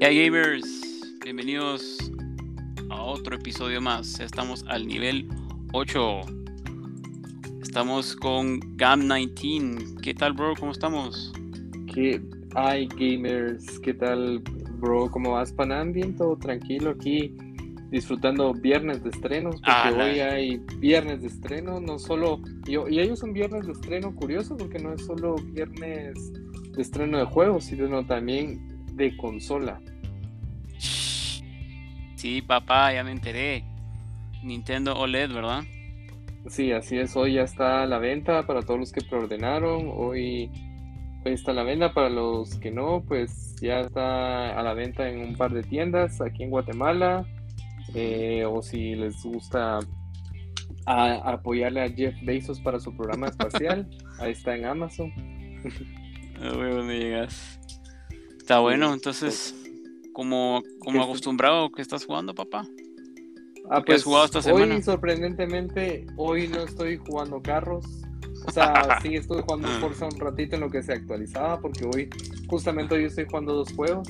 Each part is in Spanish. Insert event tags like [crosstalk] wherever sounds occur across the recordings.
Ya gamers, bienvenidos a otro episodio más. Estamos al nivel 8. Estamos con GAM19. ¿Qué tal, bro? ¿Cómo estamos? ¿Qué hay, gamers? ¿Qué tal, bro? ¿Cómo vas, Panam? Bien, todo tranquilo aquí, disfrutando viernes de estrenos, porque Ah, hoy hay viernes de estreno, no solo... Y, y hay un viernes de estreno curioso, porque no es solo viernes de estreno de juegos, sino también de consola. Sí, papá, ya me enteré. Nintendo OLED, ¿verdad? Sí, así es, hoy ya está a la venta para todos los que preordenaron, hoy, hoy está a la venta para los que no, pues ya está a la venta en un par de tiendas aquí en Guatemala, eh, o si les gusta a- apoyarle a Jeff Bezos para su programa espacial, [laughs] ahí está en Amazon. Dónde llegas. Está bueno, entonces, como, como ¿Qué- acostumbrado que estás jugando, papá. Ah, ¿Qué has jugado esta semana? Hoy, sorprendentemente, hoy no estoy jugando carros. O sea, [laughs] sí estuve jugando Forza un ratito en lo que se actualizaba, porque hoy, justamente hoy estoy jugando dos juegos.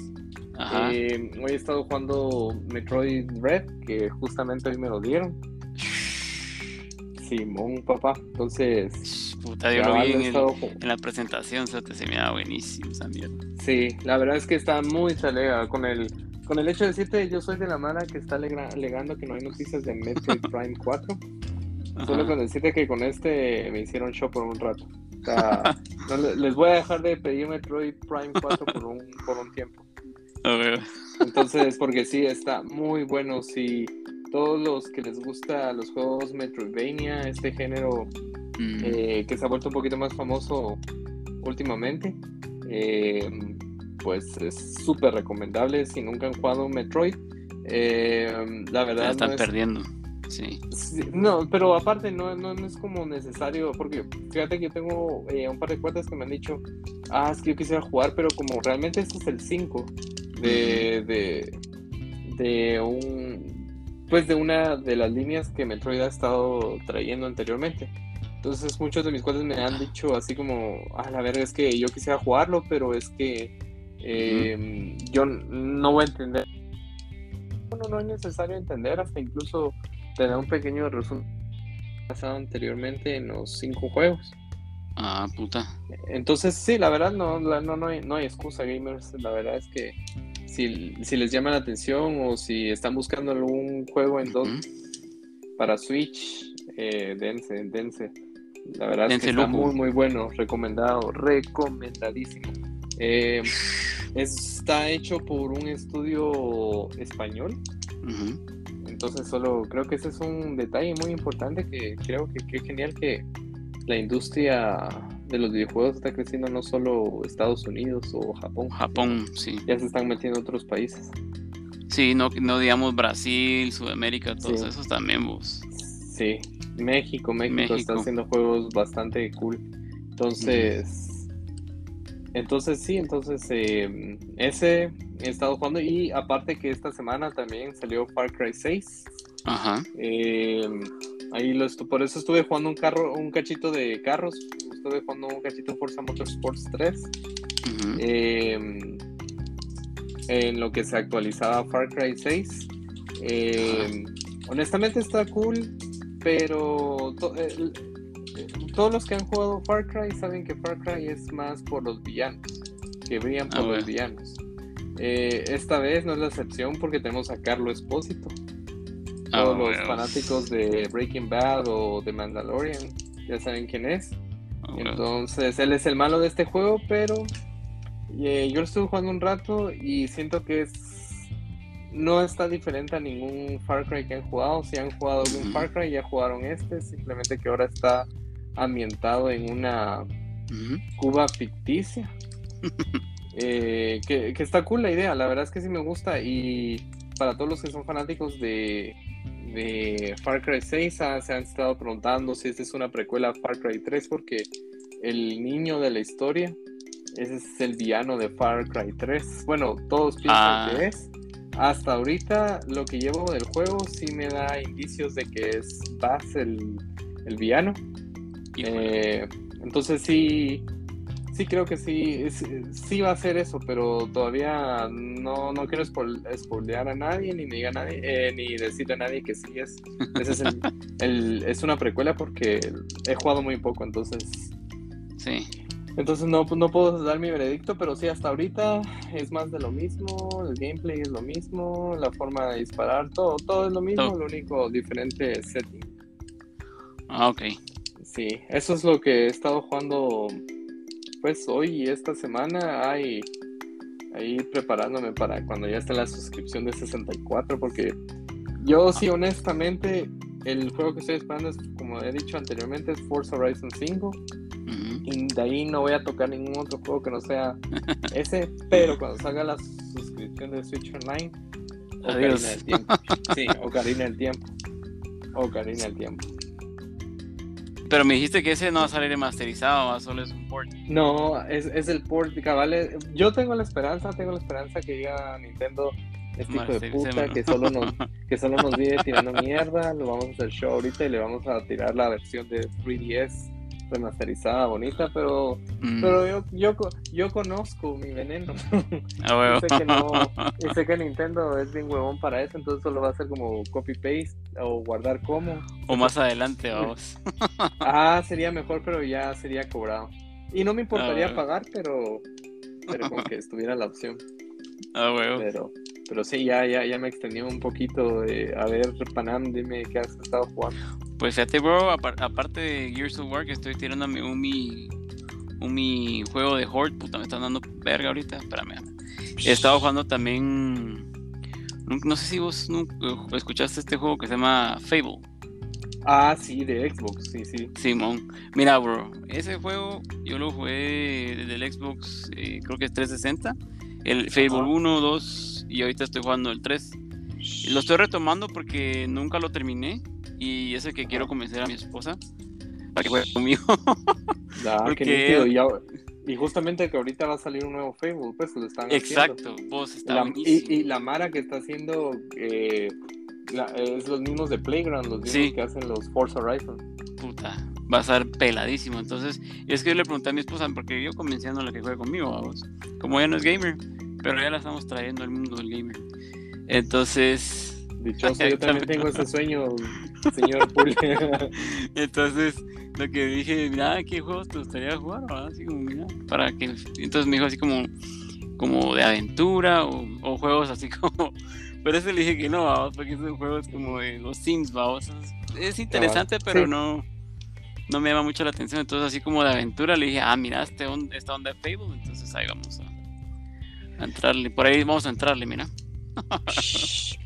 Eh, hoy he estado jugando Metroid Red, que justamente hoy me lo dieron. Simón, papá. Entonces, Puta, yo lo vi en, el- la presentación, se te se me da buenísimo esa mierda. sí, la verdad es que está muy talega con el, con el hecho de decirte, yo soy de la mala que está alegando que no hay noticias de Metroid [laughs] Prime 4. Solo con decirte que con este me hicieron show por un rato. O sea, [laughs] no le- les voy a dejar de pedir Metroid Prime 4 por un, por un tiempo. Entonces, porque sí, está muy bueno. Si todos los que les gusta los juegos Metroidvania, este género Mm, eh, que se ha vuelto un poquito más famoso últimamente, eh, pues es súper recomendable. Si nunca han jugado Metroid, eh, la verdad están no es perdiendo. Sí. Sí, no, pero aparte no, no, no es como necesario, porque fíjate que yo tengo eh, un par de cuentas que me han dicho, ah, es que yo quisiera jugar, pero como realmente este es el 5 de, de, de un, pues de una de las líneas que Metroid ha estado trayendo anteriormente. Entonces muchos de mis cuentas me han dicho así como, ah, la verga, es que yo quisiera jugarlo, pero es que eh, yo no voy a entender. No, no es necesario entender, hasta incluso tener un pequeño resumen pasado anteriormente en los cinco juegos. Ah, puta. Entonces, sí, la verdad no, la- no, no, hay, no hay excusa, gamers. La verdad es que si, si les llama la atención o si están buscando algún juego en dos para Switch, eh, dense, dense. La verdad Dense es que está lujo. muy, muy bueno, recomendado, recomendadísimo. Eh, está hecho por un estudio español. Entonces solo creo que ese es un detalle muy importante que creo que qué genial que la industria de los videojuegos está creciendo no solo Estados Unidos o Japón, Japón, sí. ya se están metiendo otros países. Sí, no, no digamos Brasil, Sudamérica, todos Sí. esos también vos. Sí, México, México, México. está haciendo juegos bastante cool. Entonces, entonces sí, entonces eh, ese he estado jugando y aparte que esta semana también salió Far Cry 6. Ajá. Eh, ahí lo por eso estuve jugando un carro, un cachito de carros. Estuve jugando un cachito Forza Motorsports 3. Ujú. eh, en lo que se actualizaba Far Cry 6. Eh, honestamente está cool, pero to- el- eh, todos los que han jugado Far Cry saben que Far Cry es más por los villanos, que brillan por Ah, los bueno. villanos. Eh, esta vez no es la excepción porque tenemos a Carlo Espósito Ah, todos los fanáticos de Breaking Bad o de Mandalorian ya saben quién es. Ah. Entonces, él es el malo de este juego, pero eh, yo lo estuve jugando un rato y siento que es no está diferente a ningún Far Cry que han jugado. Si han jugado algún. Far Cry, ya jugaron este, simplemente que ahora está ambientado en una. Cuba ficticia. [laughs] Eh, que, que está cool la idea, la verdad es que sí me gusta y para todos los que son fanáticos de, de Far Cry 6 ah, se han estado preguntando si esta es una precuela a Far Cry 3 porque el niño de la historia ese es el villano de Far Cry 3. Bueno, todos piensan Ah. que es. Hasta ahorita lo que llevo del juego sí me da indicios de que es Bass el, el villano. Eh, Entonces sí, sí creo que sí, sí va a ser eso, pero todavía no, no quiero spoilear a nadie, ni me nadie, eh, ni decirle a nadie que sí es. es, [laughs] el, es una precuela porque he jugado muy poco, entonces. Sí. Entonces no, no puedo dar mi veredicto, pero sí, hasta ahorita es más de lo mismo, el gameplay es lo mismo, la forma de disparar, todo, todo es lo mismo, lo único diferente es setting. Ah, ok. Sí, eso es lo que he estado jugando pues hoy y esta semana hay ahí preparándome para cuando ya esté la suscripción de 64 porque yo sí honestamente el juego que estoy esperando es como he dicho anteriormente es Forza Horizon 5 y de ahí no voy a tocar ningún otro juego que no sea [laughs] ese pero cuando salga la suscripción de Switch Online Ocarina del Tiempo. Sí [laughs] Ocarina del Tiempo. Ocarina del Tiempo pero me dijiste que ese no va a salir remasterizado, solo es un port. No, es, es el port, cabal. Yo tengo la esperanza, tengo la esperanza que diga Nintendo, este hijo de puta, que solo, nos, [laughs] que solo nos vive tirando mierda, lo vamos a hacer show ahorita y le vamos a tirar la versión de 3DS remasterizada, bonita, pero, mm. pero yo, yo, yo conozco mi veneno. [laughs] Ah, sé que no, [laughs] y sé que Nintendo es bien huevón para eso, entonces solo va a ser como copy-paste o guardar como. O más adelante, vamos. [laughs] ah, sería mejor, pero ya sería cobrado. Y no me importaría ah, pagar, pero, pero como que estuviera la opción. Ah, huevo. Pero, pero sí, ya, ya, ya me extendí un poquito. De, a ver, Panam, dime qué has estado jugando. Pues fíjate, bro, aparte de Gears of War, que estoy tirándome un mi, un mi juego de Horde, puta, me están dando verga ahorita, espérame. He estado jugando también, no, sé si vos escuchaste este juego que se llama Fable. Ah, sí, de Xbox, sí, sí. Simón. Mira, bro, ese juego yo lo jugué desde el Xbox, eh, creo que es 360. El Fable 1, 2 y ahorita estoy jugando el 3. Lo estoy retomando porque nunca lo terminé y es el que quiero convencer a mi esposa para que juegue conmigo. [laughs] Porque... y, justamente que ahorita va a salir un nuevo Facebook, pues lo están Exacto, vos está y, y, la Mara que está haciendo eh, es los mismos de Playground, los mismos que hacen los Forza Horizon. Puta, va a ser peladísimo. Entonces, es que yo le pregunté a mi esposa, porque yo convenciendo a la que juegue conmigo, vamos. Como ella no es gamer, pero ya la estamos trayendo al mundo del gamer. Entonces, Dichoso, [laughs] yo también tengo ese sueño, señor Pule. [laughs] Entonces, lo que dije, mira, ¿qué juegos te gustaría jugar? Así como, mira, para que. Entonces me dijo así como, como de aventura o, juegos así [laughs] como. Pero ese le dije que no, vamos, porque son juegos como de los Sims, vamos. Es interesante, pero no, no me llama mucho la atención. Entonces, así como de aventura, le dije, ah, mira, este esta onda de Fable. Entonces ahí vamos a, a entrarle. Por ahí vamos a entrarle, mira.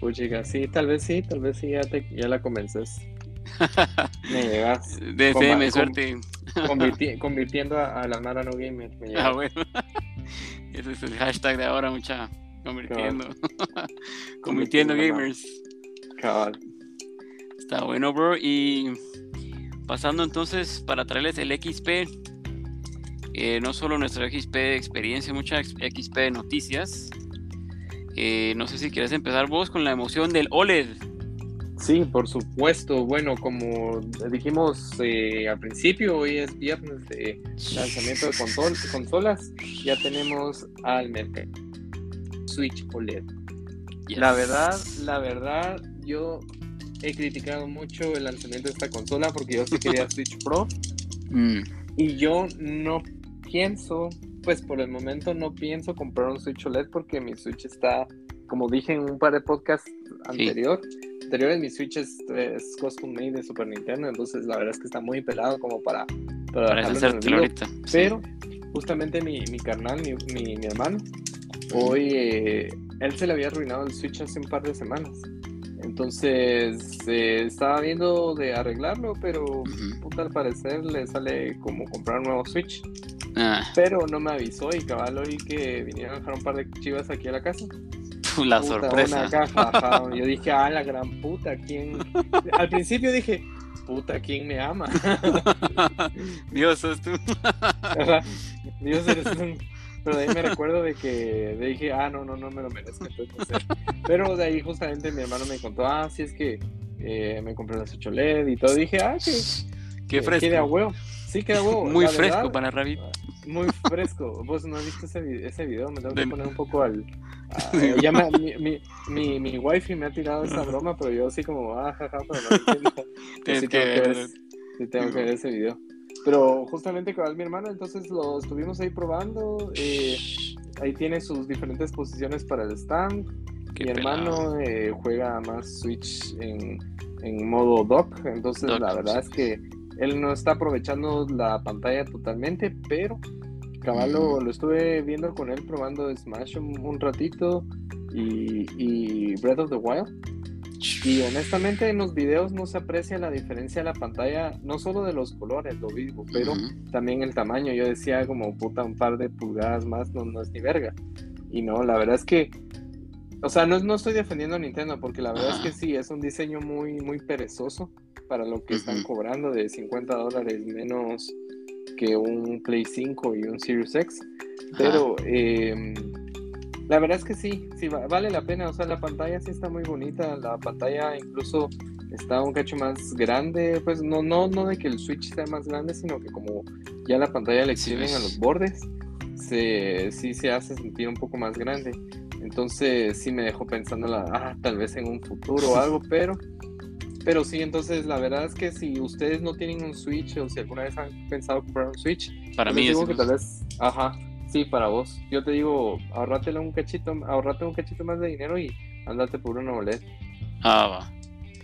Puchica, sí, tal vez sí, tal vez sí, ya, te, ya la convences. [laughs] Me llegas. De FM, suerte. convirtiendo a, la Mara no gamer. ah, bueno. [laughs] Ese es el hashtag de ahora, mucha. Convirtiendo. [laughs] convirtiendo gamers. Cabal. Está bueno, bro. Y pasando entonces para traerles el XP. Eh, no solo nuestro XP de experiencia, mucha XP de noticias. Eh, no sé si quieres empezar vos con la emoción del OLED. Sí, por supuesto. Bueno, como dijimos eh, al principio, hoy es viernes de lanzamiento de consolas. Ya tenemos al mercado Switch OLED. La verdad, la verdad, yo he criticado mucho el lanzamiento de esta consola porque yo sí quería [laughs] Switch Pro. Mm. Y yo no pienso pues por el momento no pienso comprar un Switch OLED porque mi Switch está, como dije en un par de podcasts anterior, anteriores, mi Switch es, custom made de Super Nintendo, entonces la verdad es que está muy pelado como para, para, ahorita. Pero justamente mi, mi carnal, mi, mi, hermano, hoy eh, él se le había arruinado el Switch hace un par de semanas. Entonces eh, estaba viendo de arreglarlo, pero al parecer le sale como comprar un nuevo Switch. Ah. Pero no me avisó y cabal hoy que vinieron a dejar un par de chivas aquí a la casa. [laughs] La sorpresa. [laughs] Yo dije, ah, la gran puta, ¿quién? [laughs] Al principio dije, puta, ¿quién me ama? Dios, sos tú. Dios eres tú. Pero de ahí me recuerdo de que dije, ah, no, no, no me lo merezco. Entonces, Pero de ahí justamente mi hermano me contó, ah, sí es que eh, me compré la Switch OLED y todo. dije, ah, que, qué fresco. de huevo. Sí, queda huevo. Muy la fresco verdad, para Rabbit. Muy fresco. Vos no has visto ese, ese video, me tengo que poner un poco al. a- [laughs] ya me- mi, mi, mi, mi wifi me ha tirado esa broma, pero yo así como, ah, jaja, pero no entiendo. [laughs] Tienes sí que ver, sí tengo que ver ese video. Pero justamente con mi hermano, entonces lo estuvimos ahí probando. eh, ahí tiene sus diferentes posiciones para el stand. Qué mi hermano eh, juega más Switch en, en modo dock, entonces Dock, la verdad sí. es que él no está aprovechando la pantalla totalmente, pero cabal lo, Ujú. lo estuve viendo con él probando Smash un, un ratito y, y Breath of the Wild. Y honestamente en los videos no se aprecia la diferencia de la pantalla, no solo de los colores, lo vivo, pero Ujú. también el tamaño. Yo decía como puta un par de pulgadas más, no, no es ni verga. Y no, la verdad es que, o sea, no, no estoy defendiendo a Nintendo porque la verdad es que sí, es un diseño muy, muy perezoso para lo que están cobrando de 50 dólares menos que un Play 5 y un Series X. Pero eh, la verdad es que sí, sí, va- vale la pena. O sea, la pantalla sí está muy bonita. La pantalla incluso está un cacho más grande. Pues no, no, no de que el Switch sea más grande, sino que como ya la pantalla le Sí, extienden a los bordes, se, sí se hace sentir un poco más grande. Entonces sí me dejó pensando, la, ah, tal vez en un futuro o algo, [laughs] pero, pero sí, entonces la verdad es que si ustedes no tienen un Switch o si alguna vez han pensado comprar un Switch, Para yo mí es digo que tal vez, ajá, sí, para vos. Yo te digo, un cachito, ahorrate un cachito más de dinero y andate por una OLED. Ah, va.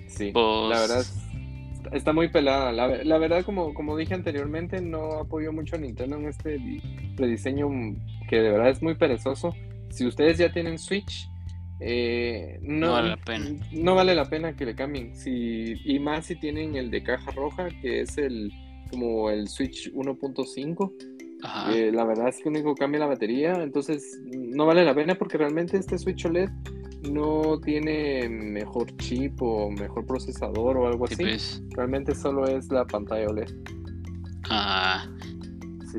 Sí, la verdad es- está muy pelada. La, ve- la verdad, como, como dije anteriormente, no apoyo mucho a Nintendo en este di- rediseño mm, que de verdad es muy perezoso. Si ustedes ya tienen Switch, eh, no, No vale la pena. no vale la pena que le cambien. Si, y más si tienen el de caja roja, que es el como el Switch 1.5. Eh, la verdad es que único cambia la batería, entonces no vale la pena porque realmente este Switch OLED no tiene mejor chip o mejor procesador o algo Sí, así. pues. Realmente solo es la pantalla OLED. Ah, Sí.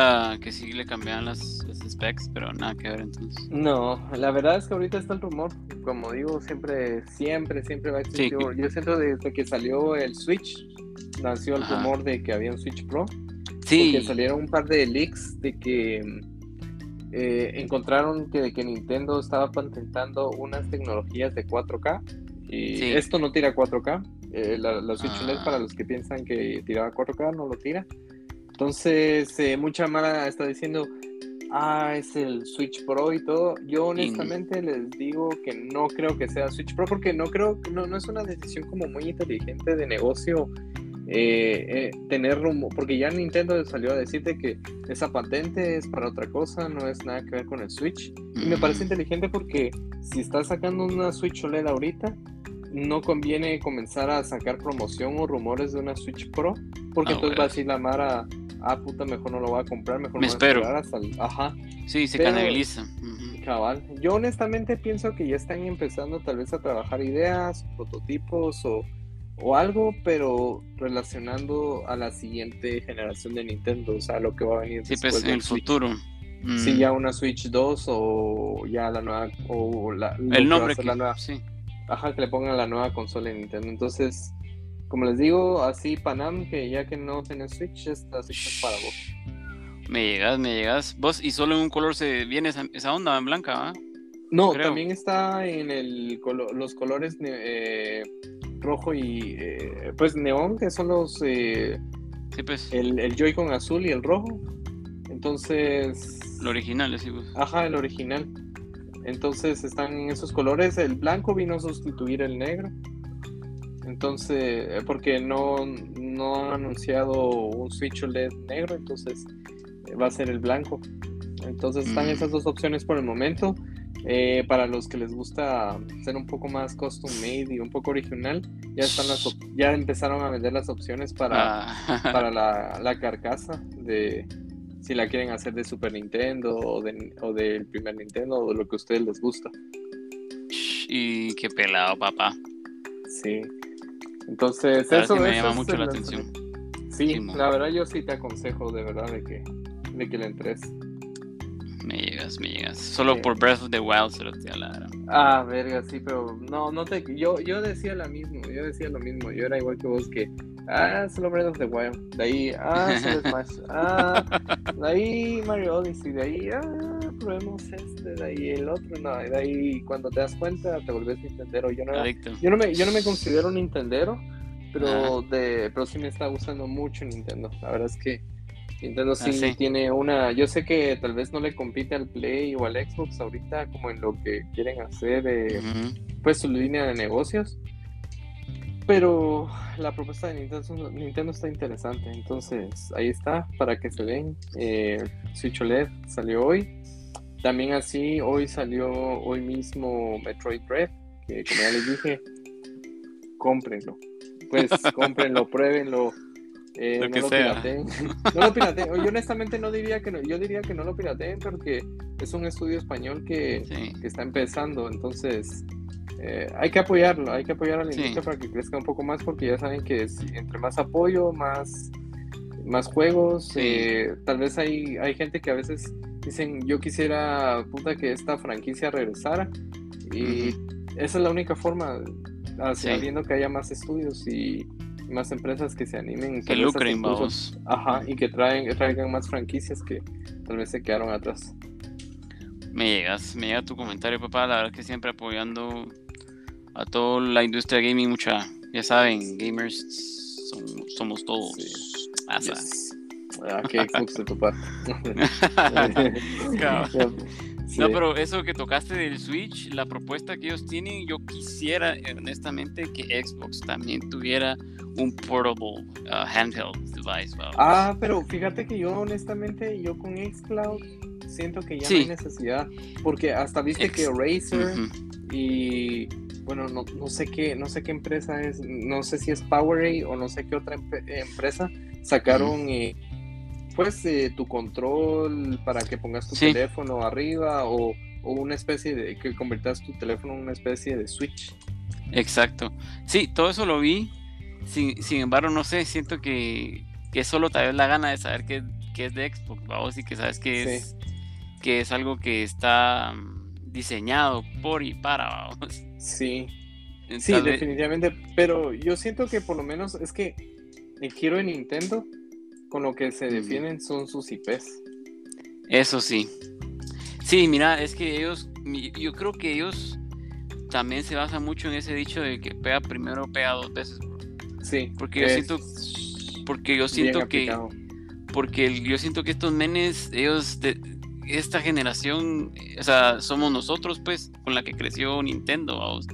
ah, que sí le cambiaban las, las specs, pero nada que ver entonces. No, la verdad es que ahorita está el rumor. Como digo, siempre, siempre, siempre va a existir. Sí. Yo siento desde que salió el Switch, nació el Ajá. rumor de que había un Switch Pro. Sí. Porque salieron un par de leaks de que eh, encontraron que, de que Nintendo estaba patentando unas tecnologías de 4K. Y Sí. esto no tira 4K. eh, la, la Switch Ah. OLED, para los que piensan que tiraba 4K, no lo tira. Entonces, eh, mucha mala está diciendo, ah, es el Switch Pro y todo. Yo honestamente les digo que no creo que sea Switch Pro porque no creo, no, no es una decisión como muy inteligente de negocio eh, eh, tener rumbo, porque ya Nintendo salió a decirte que esa patente es para otra cosa, no es nada que ver con el Switch. Y me Mm, parece inteligente porque si estás sacando una Switch OLED ahorita, no conviene comenzar a sacar promoción o rumores de una Switch Pro, porque Ah, entonces bueno. va a decir la Mara, ah, puta, mejor no lo voy a comprar, mejor Me voy a espero. esperar hasta el- Ajá, Sí, se pero- canaliza. Cabal. Yo honestamente pienso que ya están empezando tal vez a trabajar ideas, prototipos o, o algo, pero relacionando a la siguiente generación de Nintendo, o sea, lo que va a venir Sí, después pues en el Switch. futuro. Sí, Mm. ya una Switch 2 o ya la nueva, o la, que El nombre que. la nueva, Sí. ajá, que le pongan la nueva consola de Nintendo. Entonces, como les digo, así Panam, que ya que no tenés Switch, esta Switch es para vos. Me llegas, me llegas. Vos, y solo en un color se viene esa, esa onda en blanca, ¿va? No, Creo. también está en el colo- los colores eh, rojo y eh, pues neón, que son los eh, Sí, pues. el, el Joy-Con azul y el rojo. Entonces, Lo original, sí, pues. ajá, el original. Entonces están en esos colores. El blanco vino a sustituir el negro. Entonces, eh, porque no, no han anunciado un Switch OLED negro, entonces va a ser el blanco. Entonces están Mm. esas dos opciones por el momento. Eh, para los que les gusta ser un poco más custom made y un poco original, ya están las ya empezaron a vender las opciones para, Ah, para la, [laughs] la carcasa de si la quieren hacer de Super Nintendo o, de, o del primer Nintendo o de lo que a ustedes les gusta. y qué pelado, papá. Sí. Entonces, eso, me eso llama mucho la atención. Sí, Sí, la verdad yo sí te aconsejo de verdad de que, de que le entres. Me llegas, me llegas. Solo Sí. por Breath of the Wild se lo la gran. Ah, verga, sí, pero no, no te, yo, yo decía lo mismo, yo decía lo mismo, yo era igual que vos que ah, solo Breath of the Wild. De ahí, ah, solo [laughs] Smash. Ah, de ahí Mario Odyssey. De ahí, ah, probemos este. De ahí el otro. No, de ahí cuando te das cuenta te volvés Nintendero. Yo no, yo no, me, yo no me considero un Nintendero, pero, de, pero sí me está gustando mucho Nintendo. La verdad es que Nintendo ah, sí, tiene una. Yo sé que tal vez no le compite al Play o al Xbox ahorita, como en lo que quieren hacer, eh, pues su línea de negocios. Pero la propuesta de Nintendo, Nintendo está interesante, entonces ahí está para que se den. Eh, Switch OLED salió hoy. También así, hoy salió hoy mismo Metroid Dread, que como ya les dije, cómprenlo. Pues [laughs] cómprenlo, pruébenlo eh, [laughs] [laughs] no lo pirateen. no lo pirateen. Yo honestamente no diría que no, yo diría que no lo pirateen porque es un estudio español que, está empezando, entonces eh, hay que apoyarlo, hay que apoyar a la industria para que crezca un poco más porque ya saben que entre más apoyo, más, más juegos, eh, tal vez hay, hay gente que a veces dicen yo quisiera puta que esta franquicia regresara y esa es la única forma, haciendo que haya más estudios y más empresas que se animen. Que lucren, vamos. Ajá, y que traen, traigan más franquicias que tal vez se quedaron atrás. Me llegas, me llega tu comentario, papá. La verdad que siempre apoyando a toda la industria gaming, mucha. Ya saben, gamers somos todos. Ah, qué [laughs] de [laughs] [laughs] No, pero eso que tocaste del Switch, la propuesta que ellos tienen, yo quisiera honestamente que Xbox también tuviera un portable uh, handheld device. Ah, pero fíjate que yo honestamente, yo con Xcloud siento que ya no hay necesidad, porque hasta viste que Razer y bueno, no, no, sé qué, no sé qué empresa es, no sé si es Powerade o no sé qué otra empresa sacaron eh, pues eh, tu control para que pongas tu teléfono arriba o, o, una especie de que conviertas tu teléfono en una especie de switch. Exacto. Sí, todo eso lo vi sin, sin embargo, no sé, siento que, que solo te da la gana de saber que, que es de Xbox, vamos, y que sabes que es, que es algo que está mm, diseñado por y para, vamos. [laughs] Sí. sí, definitivamente, pero yo siento que por lo menos es que el quiero de Nintendo con lo que se defienden son sus IPs. Eso sí. Sí, mira, es que ellos, yo creo que ellos también se basan mucho en ese dicho de que pega primero, pega dos veces. Sí. Porque yo siento, porque yo siento que, porque yo siento que estos menes, ellos de esta generación, o sea, somos nosotros, pues, con la que creció Nintendo, vamos.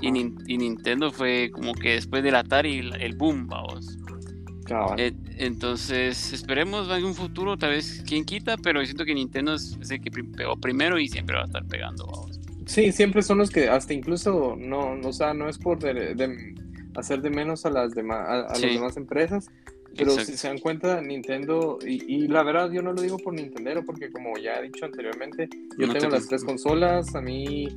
Y, Nintendo fue como que después del Atari el, boom, vamos. Eh, entonces, esperemos en un futuro, tal vez, quien quita, pero yo siento que Nintendo es, el que pegó primero y siempre va a estar pegando, vamos. Sí, siempre son los que, hasta incluso, no, o sea, no es por de, hacer de menos a las demás a, las demás empresas. Pero si se dan cuenta, Nintendo, y, la verdad yo no lo digo por Nintendo, porque como ya he dicho anteriormente, yo tengo las tres consolas, a mí,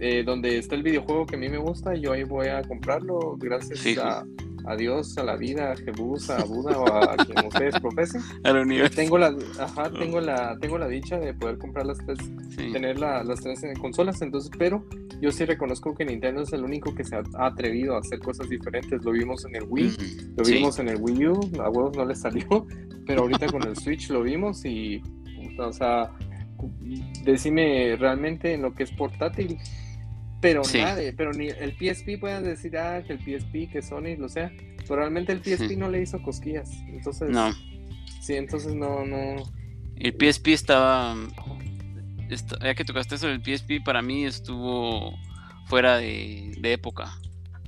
eh, donde está el videojuego que a mí me gusta, yo ahí voy a comprarlo gracias a, a Dios, a la vida, a Jebus, a Buda o a, quien ustedes profesen. [laughs] Tengo la, ajá, tengo la, tengo la dicha de poder comprar las tres, tener las tres consolas, entonces, pero yo sí reconozco que Nintendo es el único que se ha, atrevido a hacer cosas diferentes. Lo vimos en el Wii, lo vimos en el Wii U, a huevos no le salió, [laughs] pero ahorita con el Switch lo vimos y, o sea, decime realmente en lo que es portátil pero nadie, pero ni el PSP pueden decir, ah, que el PSP, que Sony, lo sea, pero realmente el PSP no le hizo cosquillas, entonces... No. Sí, entonces no, no... El PSP estaba... ya que tocaste eso, el PSP para mí estuvo fuera de, época.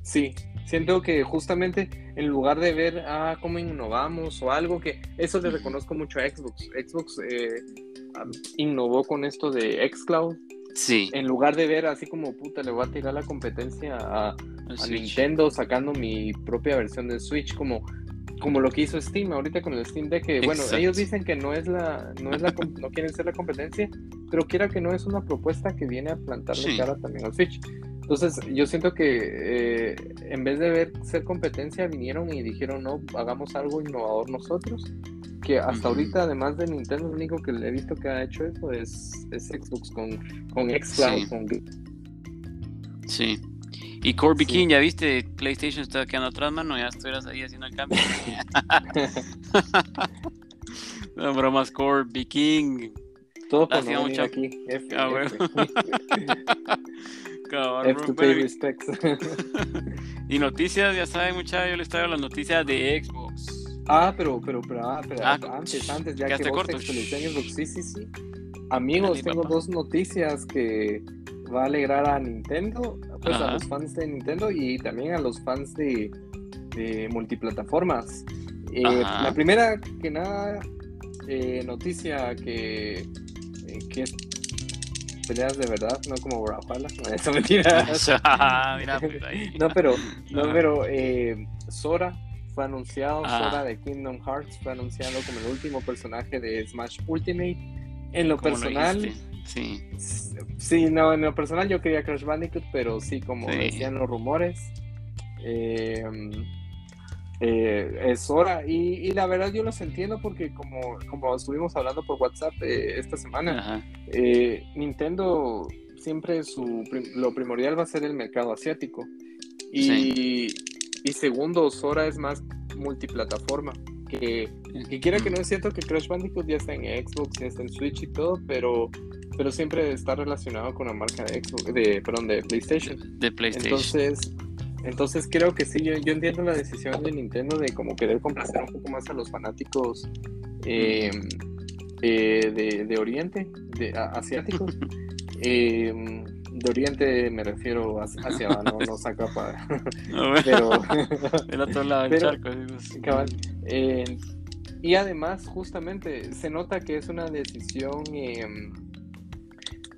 Sí, siento que justamente en lugar de ver ah, cómo innovamos o algo que eso le reconozco mucho a Xbox. Xbox eh, innovó con esto de Xcloud, Sí. En lugar de ver así como puta, le voy a tirar la competencia a, Nintendo sacando mi propia versión del Switch, como, como lo que hizo Steam ahorita con el Steam Deck, que bueno, ellos dicen que no es la, no es la, no quieren ser la competencia, pero quiera que no es una propuesta que viene a plantarle cara también al Switch. Entonces, yo siento que eh, en vez de ver ser competencia, vinieron y dijeron, no, hagamos algo innovador nosotros que hasta ahorita, además de Nintendo, lo único que le he visto que ha hecho eso es, Xbox con, con Xcloud. Sí. sí. Y Corby Sí. King, ya viste, PlayStation está quedando atrás, mano, ya estuvieras ahí haciendo el cambio. [laughs] [laughs] no, bromas, Corby King. Todo por no aquí. F, Ah, F. [laughs] Cabal, F bro, to pero- pay respects. y noticias, ya saben, muchachos, yo les traigo las noticias de Xbox. Ah, pero, pero, pero, ah, pero Ah, antes, antes, ya que vos Xbox, sí, sí, sí. Amigos, Dale, tengo papá. dos noticias que va a alegrar a Nintendo, pues Ajá. a los fans de Nintendo y también a los fans de, de multiplataformas. Eh, la primera que nada, eh, noticia que, eh, que es peleas de verdad, no como Brawlhalla, no, [laughs] eso mentira. [laughs] Mira, pues. No, pero, no, pero eh, Sora fue anunciado, Ah. Sora de Kingdom Hearts fue anunciado como el último personaje de Smash Ultimate. En lo ¿Cómo lo personal? Sí. sí, no, en lo personal yo quería Crash Bandicoot, pero sí, como Sí. decían los rumores, eh, eh, es Sora. Y, y la verdad yo los entiendo porque como, como estuvimos hablando por WhatsApp eh, esta semana, Nintendo siempre su lo primordial va a ser el mercado asiático. Y, y segundo, Sora es más multiplataforma. Que, que quiera que no es cierto que Crash Bandicoot ya está en Xbox, ya está en Switch y todo, pero, pero siempre está relacionado con la marca de Xbox, de, perdón, de PlayStation. De PlayStation. Entonces, entonces creo que sí, yo, yo entiendo la decisión de Nintendo de como querer complacer un poco más a los fanáticos eh, eh, de, de Oriente, de a- asiáticos. [laughs] Eh, de Oriente me refiero hacia, abajo, no, no saca para. No, bueno, Pero, [laughs] del otro lado del charco. cabal, eh, y además, justamente, se nota que es una decisión. eh,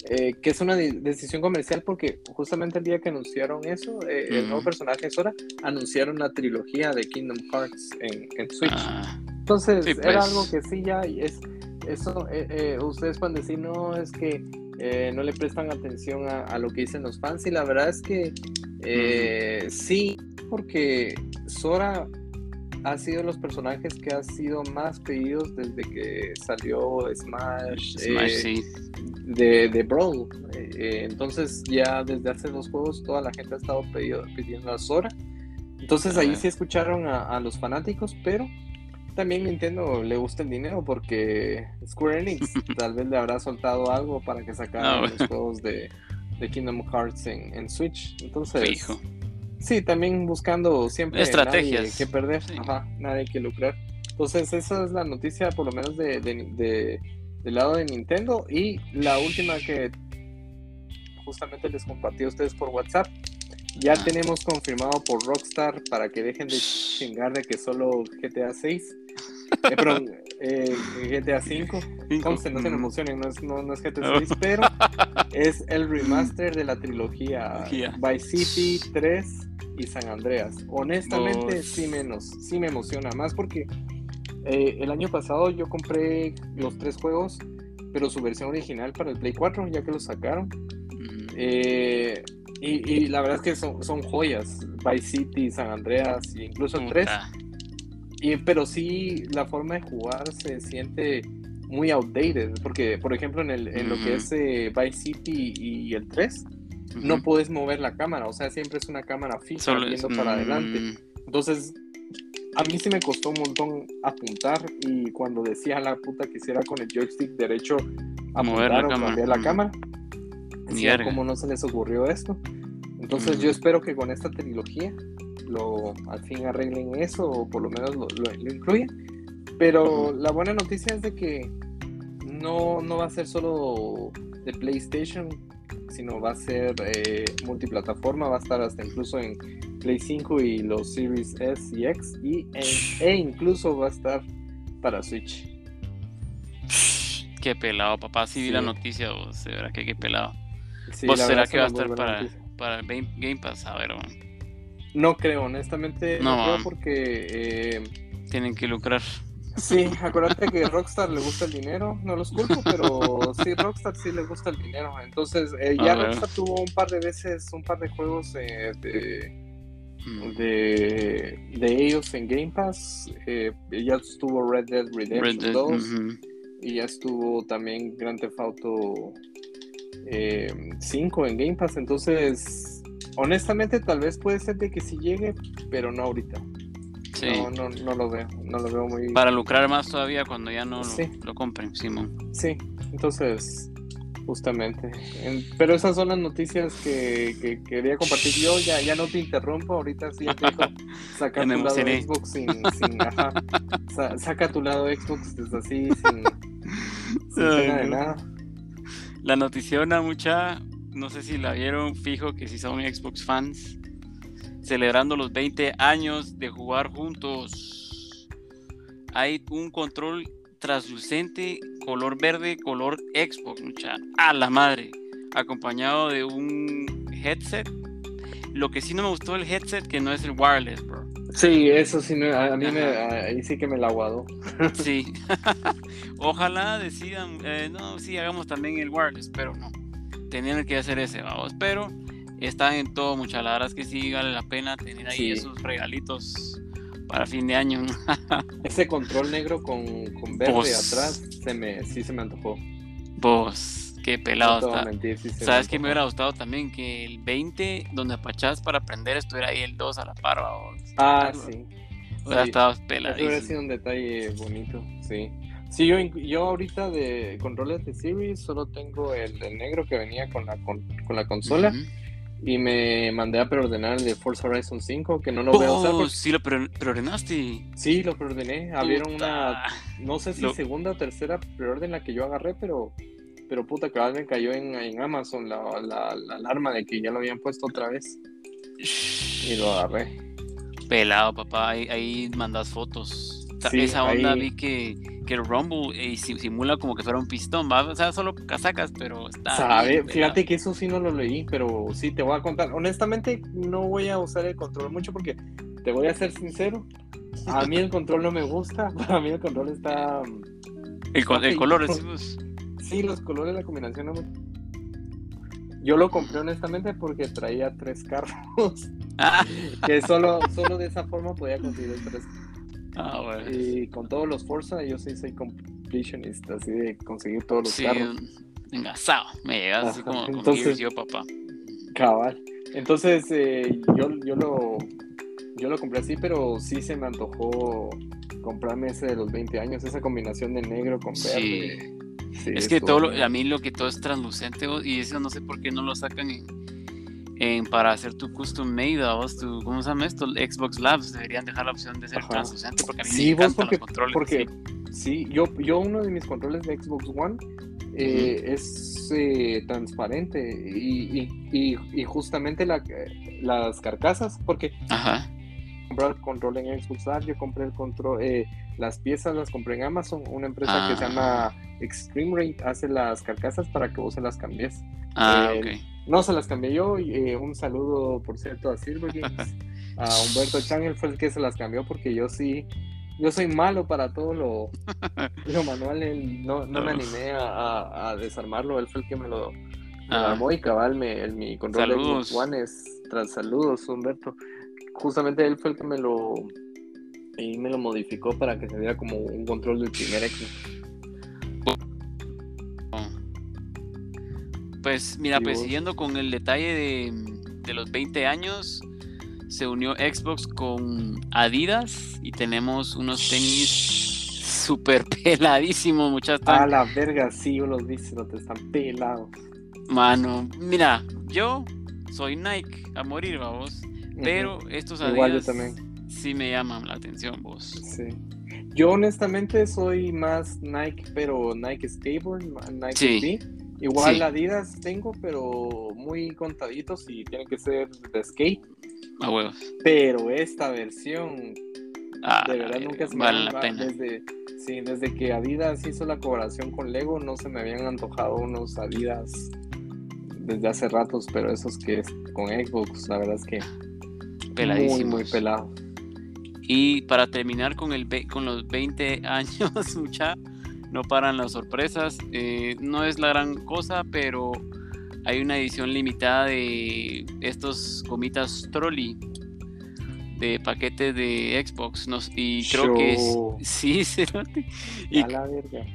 eh, que es una de- decisión comercial porque justamente el día que anunciaron eso, eh, el nuevo Ujú. personaje Sora, anunciaron la trilogía de Kingdom Hearts en, en Switch. Ah, Entonces, Sí, era pues. algo que sí ya es eso eh, ustedes pueden decir no es que eh, no le prestan atención a, a lo que dicen los fans y la verdad es que eh, sí porque Sora ha sido de los personajes que ha sido más pedidos desde que salió Smash, Smash, eh, sí. de, de Brawl. Eh, eh, entonces ya desde hace dos juegos toda la gente ha estado pedido- pidiendo a Sora. Entonces ahí Ah. sí escucharon a, a los fanáticos, pero también Nintendo le gusta el dinero porque Square Enix [laughs] tal vez le habrá soltado algo para que sacaran No. los juegos de, de Kingdom Hearts en, en Switch. Entonces, Fijo. sí, también buscando siempre Estrategias. nadie que perder, Sí. Ajá, nadie que lucrar. Entonces, esa es la noticia, por lo menos de, de- de- del lado de Nintendo. Y la última que justamente les compartí a ustedes por WhatsApp. Ya Ah. tenemos confirmado por Rockstar para que dejen de chingar de que solo GTA 6. [laughs] Eh, perdón, eh, GTA 5. Cinco. Conste, no se Mm. emocionen, no es, no, no es GTA No. 6, pero [laughs] es el remaster de la trilogía. Vice City 3 y San Andreas. Honestamente, Oh. sí, menos, sí me emociona más porque eh, el año pasado yo compré los tres juegos, pero su versión original para el Play 4, ya que lo sacaron. Mm. Eh, y, y la verdad es que son, son joyas. Vice City, San Andreas, e incluso el 3. Y, pero sí, la forma de jugar se siente muy outdated. Porque, por ejemplo, en, el, en lo que Ujú. es eh, Vice City y, el 3, no Ujú. puedes mover la cámara. O sea, siempre es una cámara fija Solo es- viendo para mm, adelante. Entonces, a mí sí me costó un montón apuntar. Y cuando decía la puta que hiciera con el joystick derecho Mover apuntar la o cámara, cambiar la mm. cámara, decía. ¿cómo no se les ocurrió esto? Entonces, Mm. yo espero que con esta trilogía lo al fin arreglen eso o por lo menos lo, lo, lo incluyan. Pero la buena noticia es de que no, no va a ser solo de PlayStation, sino va a ser eh, multiplataforma, va a estar hasta incluso en Play 5 y los Series S y X, y, e, e incluso va a estar para Switch. Qué pelado, papá. Sí vi Sí. la noticia, vos. De verdad que qué pelado. Sí, ¿Vos será que va a estar para, para el Game Pass? A ver, man. No creo, honestamente, No, no, creo porque... eh, tienen que lucrar. Sí, acuérdate que Rockstar le gusta el dinero, no los culpo, pero sí, Rockstar sí le gusta el dinero. Entonces, eh, ya. Rockstar tuvo un par de veces, un par de juegos eh, de, Mm. de, de ellos en Game Pass. Eh, ya estuvo Red Dead Redemption Red Dead, 2 ujú. y ya estuvo también Grand Theft Auto eh, 5 en Game Pass. Entonces, honestamente, tal vez puede ser de que sí llegue, pero no ahorita. Sí. No, no, no lo veo, no lo veo muy... Para lucrar más todavía cuando ya no lo- Sí. lo, compren, Simón. Sí, entonces, justamente. En- pero esas son las noticias que, que quería compartir yo. Ya, ya no te interrumpo, ahorita sí te dejo sacar tu lado. Xbox sin... sin ajá. Sa- saca tu lado Xbox desde así, sin, sin Ay, pena de nada. La noticiona mucha, no sé si la vieron, fijo que si son Xbox fans, celebrando los 20 años de jugar juntos. Hay un control translucente, color verde, color Xbox, mucha, a la madre, acompañado de un headset. Lo que sí no me gustó el headset, que no es el wireless, bro. Sí, eso sí, me- a, mí me, ahí sí que me la aguadó. Sí. [laughs] Ojalá decidan, eh, no, sí, hagamos también el wireless, pero no. Tenían que hacer ese, vamos. Pero están en todo, muchas la verdad es que sí vale la pena tener ahí Sí. esos regalitos para fin de año. [laughs] Ese control negro con, con verde Pues- atrás, se me, sí se me antojó. Vos, qué pelado No está. mentir, sí ¿Sabes me antojó. hubiera gustado también? Que el 20, donde apachás para aprender, estuviera ahí el 2 a la par, vamos. Ah, Hubiera sí. estado Eso hubiera peladísimo. sido un detalle bonito, sí. Sí, yo, yo ahorita de controles de Series solo tengo el, el negro que venía con la, con, con la consola y me mandé a preordenar el de Forza Horizon 5, que no lo voy a usar. Oh, porque- sí lo pre- preordenaste. Sí, lo preordené. Abrieron una, no sé si Lo- segunda o tercera preorden la que yo agarré, pero, pero puta, cabal me cayó en, en Amazon la, la, la alarma de que ya lo habían puesto otra vez y lo agarré. Pelado, papá, ahí, ahí mandas fotos. Sí, esa onda ahí- vi que, que el Rumble eh, si- simula como que fuera un pistón, ¿va? O sea, solo casacas, pero está. Sabe, bien pelado. fíjate que eso sí no lo leí, pero sí te voy a contar. Honestamente, no voy a usar el control mucho porque te voy a ser sincero. A mí el [laughs] control no me gusta. [laughs] Para mí el control está. El, co- el color, decimos. Sí, los colores, la combinación no me. Yo lo compré honestamente porque traía tres carros. Ah, [laughs] Que solo, solo de esa forma podía conseguir tres. Ah, bueno. Y con todos los Forza, yo sí soy completionist, así de conseguir todos los Sí, carros. engasado. Me llegas así como con entonces- yo, papá. Cabal. Entonces, eh, yo, yo, lo, yo lo compré así, pero sí se me antojó comprarme ese de los 20 años, esa combinación de negro con verde. Sí, Es que todo lo- a mí lo que todo es translucente y eso no sé por qué no lo sacan en, en- para hacer tu custom made vos, tu, ¿cómo se llama esto? Xbox Labs deberían dejar la opción de ser Ajá. translucente porque a mí Sí, me encantan porque, los controles. porque sí. sí, yo, yo uno de mis controles de Xbox One eh, es eh, transparente y, y, y, y justamente la, las carcasas, porque Ajá. comprar el control en Xbox Live, yo compré el control, eh, las piezas las compré en Amazon, una empresa que se Ah. llama Extreme Rate hace las carcasas para que vos se las cambies. Ah, Eh, ok. No se las cambié yo, y, eh, un saludo por cierto a Silver Games, [laughs] a Humberto Changel fue el que se las cambió porque yo sí, yo soy malo para todo lo, [laughs] lo manual, él- no, no me animé a, a- a desarmarlo, él fue el que me lo, me lo Ah. armó y cabal, me, el- mi control de Saludos. Xbox One es, tras saludos Humberto, justamente él fue el que me lo, y me lo modificó para que se viera como un control del primer Xbox. Pues mira, ¿Y pues vos? siguiendo con el detalle de, de los 20 años, se unió Xbox con Adidas y tenemos unos tenis súper [laughs] peladísimos, muchachos. A la verga, sí, yo los vi, no te están pelados. Mano, mira, yo soy Nike a morir, vamos. Pero estos Adidas Igual yo también. sí me llaman la atención, vos. Sí. Yo honestamente soy más Nike, pero Nike Skateboard, Nike Sí. Igual Sí. Adidas tengo, pero muy contaditos y tienen que ser de skate. A huevos. Pero esta versión, Ah, de verdad, nunca se me vale han- la pena. Desde, sí, desde que Adidas hizo la colaboración con Lego, no se me habían antojado unos Adidas desde hace ratos, pero esos que es con Xbox, la verdad es que muy, Peladísimos. muy pelado. Y para terminar con, el, con los 20 años, [laughs] mucha, no paran las sorpresas. Eh, no es la gran cosa, pero hay una edición limitada de estos gomitas trolley de paquetes de Xbox. y creo que es, sí, [laughs] y, A la verga.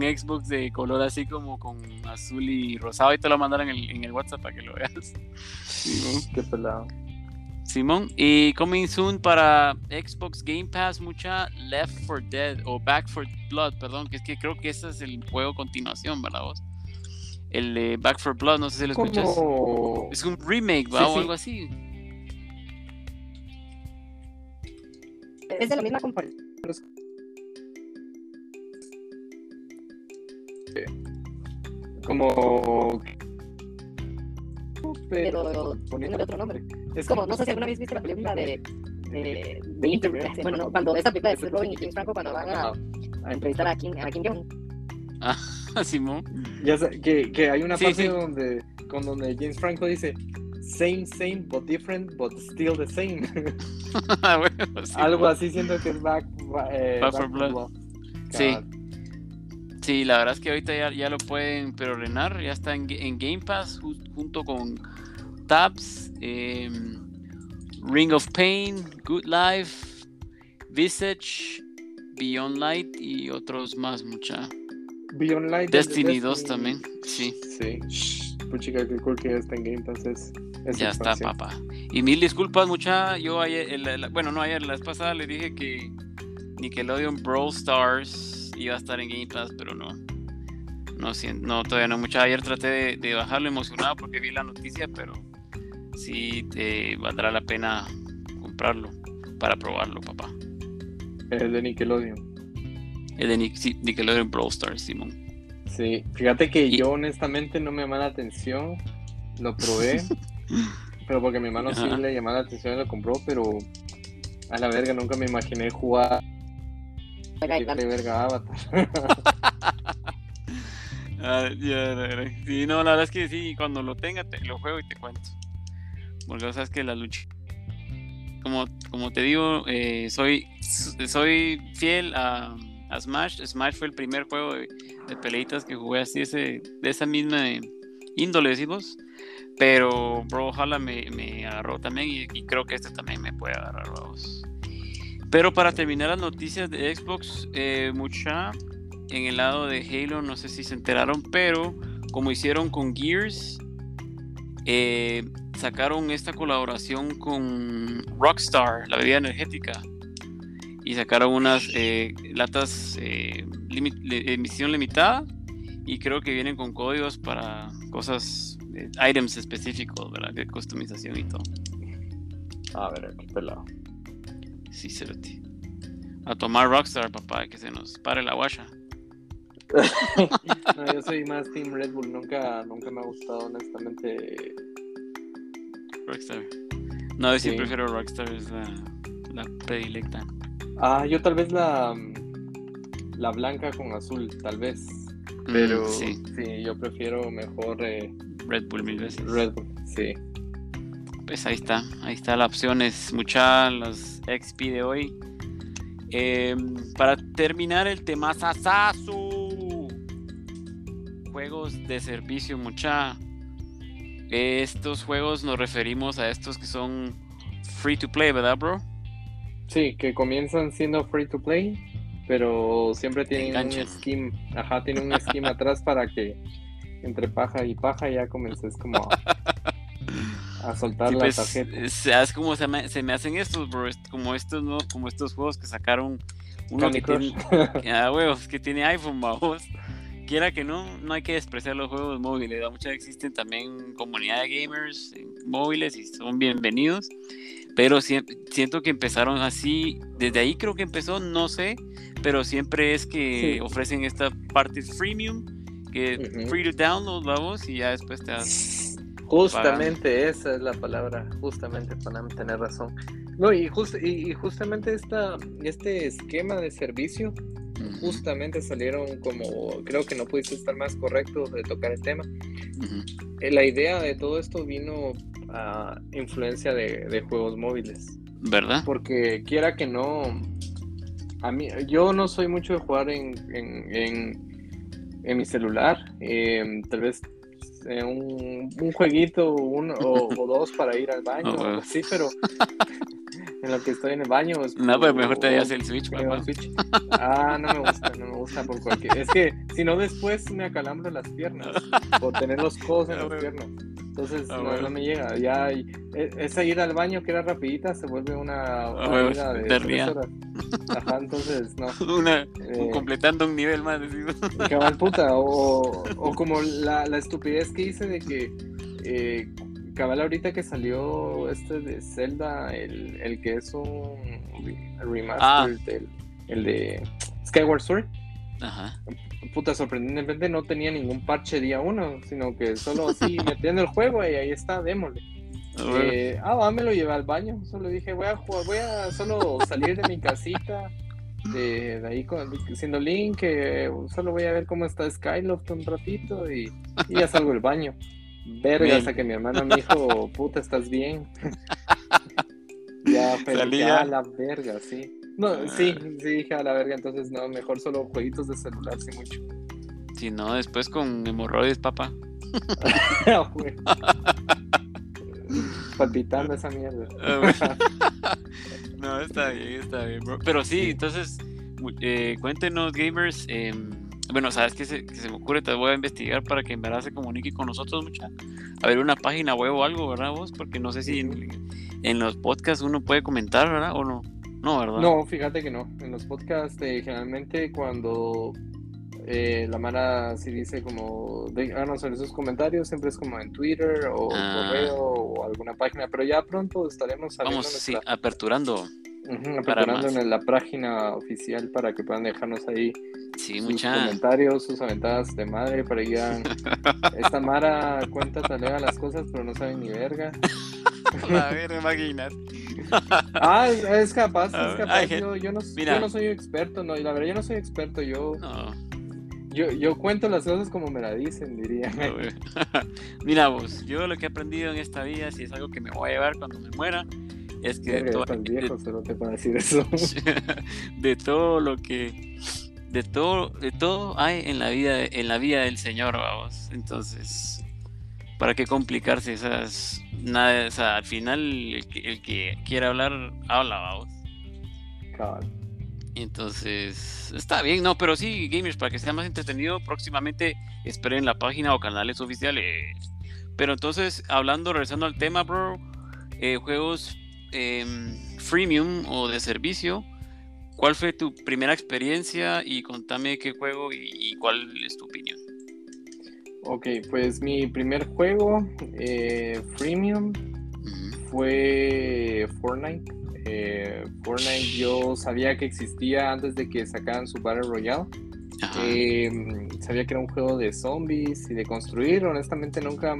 Xbox de color así como con azul y rosado y te lo mandaron en el, en el WhatsApp para que lo veas. Qué pelado. Simón, y coming soon para Xbox Game Pass, mucha Left for Dead o Back for Blood, perdón, que es que creo que ese es el juego continuación, ¿verdad vos? El de Back for Blood, no sé si lo escuchas. Es un remake, ¿va? Sí, O sí. algo así. Es de la misma compañía. Como... Pero Pero... tiene otro nombre. Es como, no sé si alguna vez viste la película de. de, de Inter- bueno, no, cuando esta película de Seth Rogen y James Franco, cuando van a, a entrevistar a Kim, a Kim Jong. [laughs] Simón. Ya sé, que, que hay una Sí, parte sí. donde con donde James Franco dice same same but different but still the same. [laughs] Ah, bueno. Algo así siento que es back, ba- eh, Back for Blood. Sí. Sí, la verdad es que ahorita ya, ya lo pueden preordenar, ya está en, en Game Pass ju- junto con Tabs, em, Ring of Pain, Good Life, Visage, Beyond Light y otros más, mucha. Beyond Light es de Destiny 2 también, sí, Sí. Shh, Puchica, qué cool que ya está en Game Pass. Es, es ya está, papá. Y mil disculpas, mucha. Yo ayer, el- el- bueno, no ayer, la vez pasada le dije que Nickelodeon Brawl Stars iba a estar en Game Pass, pero no. No, no todavía no mucha. Ayer traté de, de bajarlo emocionado porque vi la noticia, pero sí te valdrá la pena comprarlo para probarlo, papá. Es de Nickelodeon. Es de sí, Nickelodeon Brawl Stars, Simón. Sí. Fíjate que Y- yo honestamente no me llama la atención. Lo probé. [laughs] pero porque mi hermano sí le llamaba la atención y lo compró, pero a la verga nunca me imaginé jugar Gana. verga Avatar. [laughs] Ah, ya. Sí, no, la verdad es que sí, cuando lo tenga te lo juego y te cuento. Porque sabes que la lucha. Como, como te digo, eh, soy, soy fiel a, a Smash. Smash fue el primer juego de, de peleitas que jugué así ese, de esa misma índole, decimos. Pero Bro me, me agarró también y, y creo que este también me puede agarrar, vamos. Pero para terminar las noticias de Xbox, eh, mucha en el lado de Halo, no sé si se enteraron, pero como hicieron con Gears, eh, sacaron esta colaboración con Rockstar, la bebida energética, y sacaron unas eh, latas emisión limitada, y creo que vienen con códigos para cosas, items específicos, ¿verdad? De customización y todo. A ver, qué pelado. Sí, cerote. A tomar Rockstar, papá, que se nos pare la guacha. [laughs] No, yo soy más Team Red Bull. Nunca, nunca me ha gustado, honestamente. Rockstar. No, yo sí, Sí. prefiero Rockstar, es la, la predilecta. Ah, yo tal vez la, la blanca con azul, tal vez. Pero Mm, sí, sí, yo prefiero mejor eh, Red Bull mil veces. Red Bull. Sí. Pues ahí está, ahí está la opción, es mucha XP de hoy. Em, para terminar el tema Sasasu. Juegos de servicio, mucha. Estos juegos nos referimos a estos que son free to play, ¿verdad, bro? Sí, que comienzan siendo free to play, pero siempre tienen un scheme, ajá, tienen un scheme [laughs] atrás para que entre paja y paja ya comences como [laughs] a, soltar Sí, la pues, tarjeta. como se me, se me hacen estos, bro, como estos, ¿no? Como estos juegos que sacaron uno Candy que Crush. tiene, ah, huevos, que tiene iPhone, vamos. Quiera que no, no hay que despreciar los juegos móviles. Muchas existen también comunidad de gamers móviles y son bienvenidos. Pero siempre, siento que empezaron así, desde ahí creo que empezó, no sé, pero siempre es que Sí. ofrecen esta parte freemium, que Ujú. free to download, vamos, y ya después te das Justamente esa es la palabra, justamente para tener razón. No, y, just- y, y justamente esta, este esquema de servicio, justamente salieron como, creo que no pudiste estar más correcto de tocar el tema. Eh, La idea de todo esto vino a influencia de, de juegos móviles. ¿Verdad? Porque quiera que no, a mí, yo no soy mucho de jugar en, en, en, en mi celular. eh, tal vez eh, un, un jueguito uno, o, o dos para ir al baño Oh, bueno. así, pero, [laughs] en lo que estoy en el baño. No, pero mejor te veas el Switch, papá. Switch. Ah, no me gusta, no me gusta por cualquier. Es que si no, después me acalambro las piernas por tener los codos en [laughs] Ah, las bueno. piernas. Entonces Ah, no, bueno. no me llega. Ya e- esa ir al baño que era rapidita se vuelve una, una bueno, ida de tres horas. Ajá, entonces no. [laughs] Una, Eh, completando un nivel más. decimos. cabal puta, o, o [laughs] como la, la estupidez que hice de que eh, cabal ahorita que salió este de Zelda, el, el que es un re- remaster Ah. del el de Skyward Sword, Ajá. Puta, sorprendentemente no tenía ningún parche día uno, sino que solo así [laughs] metiendo el juego y ahí está, démosle. Ah. Eh, ah, va, me lo llevé al baño. Solo dije, voy a jugar, voy a solo salir de mi casita. De, de ahí con, siendo Link, eh, solo voy a ver cómo está Skyloft un ratito y, y ya salgo del baño. Verga, hasta que mi hermano me dijo, puta, ¿estás bien? [laughs] ya, pero ya la verga, sí. No, Ah. sí, sí, dije a la verga, entonces no, mejor solo jueguitos de celular, sí, mucho. Si no, después con hemorroides, papá. [laughs] Ah. Palpitando esa mierda. Ah, [laughs] no, está bien, está bien, bro. Pero sí, entonces, eh, cuéntenos, gamers. em, bueno, ¿sabes qué se, qué se me ocurre? Te voy a investigar para que en verdad se comunique con nosotros, mucha. A ver, una página web o algo, ¿verdad, vos? Porque no sé si en, en los podcasts uno puede comentar, ¿verdad? O no. No, ¿verdad? No, fíjate que no. En los podcasts, eh, generalmente cuando eh, la Mara sí dice como, de, háganos saber sus comentarios, siempre es como en Twitter o Ah. correo o alguna página, pero ya pronto estaremos Vamos, sí, aperturando. Más. en la página oficial para que puedan dejarnos ahí Sí, sus mucha. comentarios, sus aventadas de madre, para que [laughs] esta Mara cuenta talega las cosas, pero no sabe ni verga. [laughs] A ver, imagínate. [laughs] Ah, es, es capaz, es capaz. Yo, yo no, yo no soy experto, no, y la verdad yo no soy experto, yo, No. yo, yo cuento las cosas como me la dicen, diría. Mira vos, yo lo que he aprendido en esta vida, si es algo que me voy a llevar cuando me muera, es que de, Verga, to- estás de- viejo, solo te puedo decir eso. [laughs] de todo lo que de todo de todo hay en la vida en la vida del Señor, vamos. Entonces, ¿para qué complicarse esas nada, o sea, al final el que, el que quiera hablar habla, vamos. Cabal. Entonces, está bien, no, pero sí, gamers, para que sea más entretenido, próximamente esperen la página o canales oficiales. Pero entonces, hablando, regresando al tema, bro, eh, juegos em, freemium o de servicio, ¿cuál fue tu primera experiencia? Y contame qué juego y, y cuál es tu opinión. Ok, pues mi primer juego eh, freemium fue Fortnite. Eh, Fortnite yo sabía que existía antes de que sacaran su Battle Royale. Ajá. Eh, sabía que era un juego de zombies y de construir. Honestamente nunca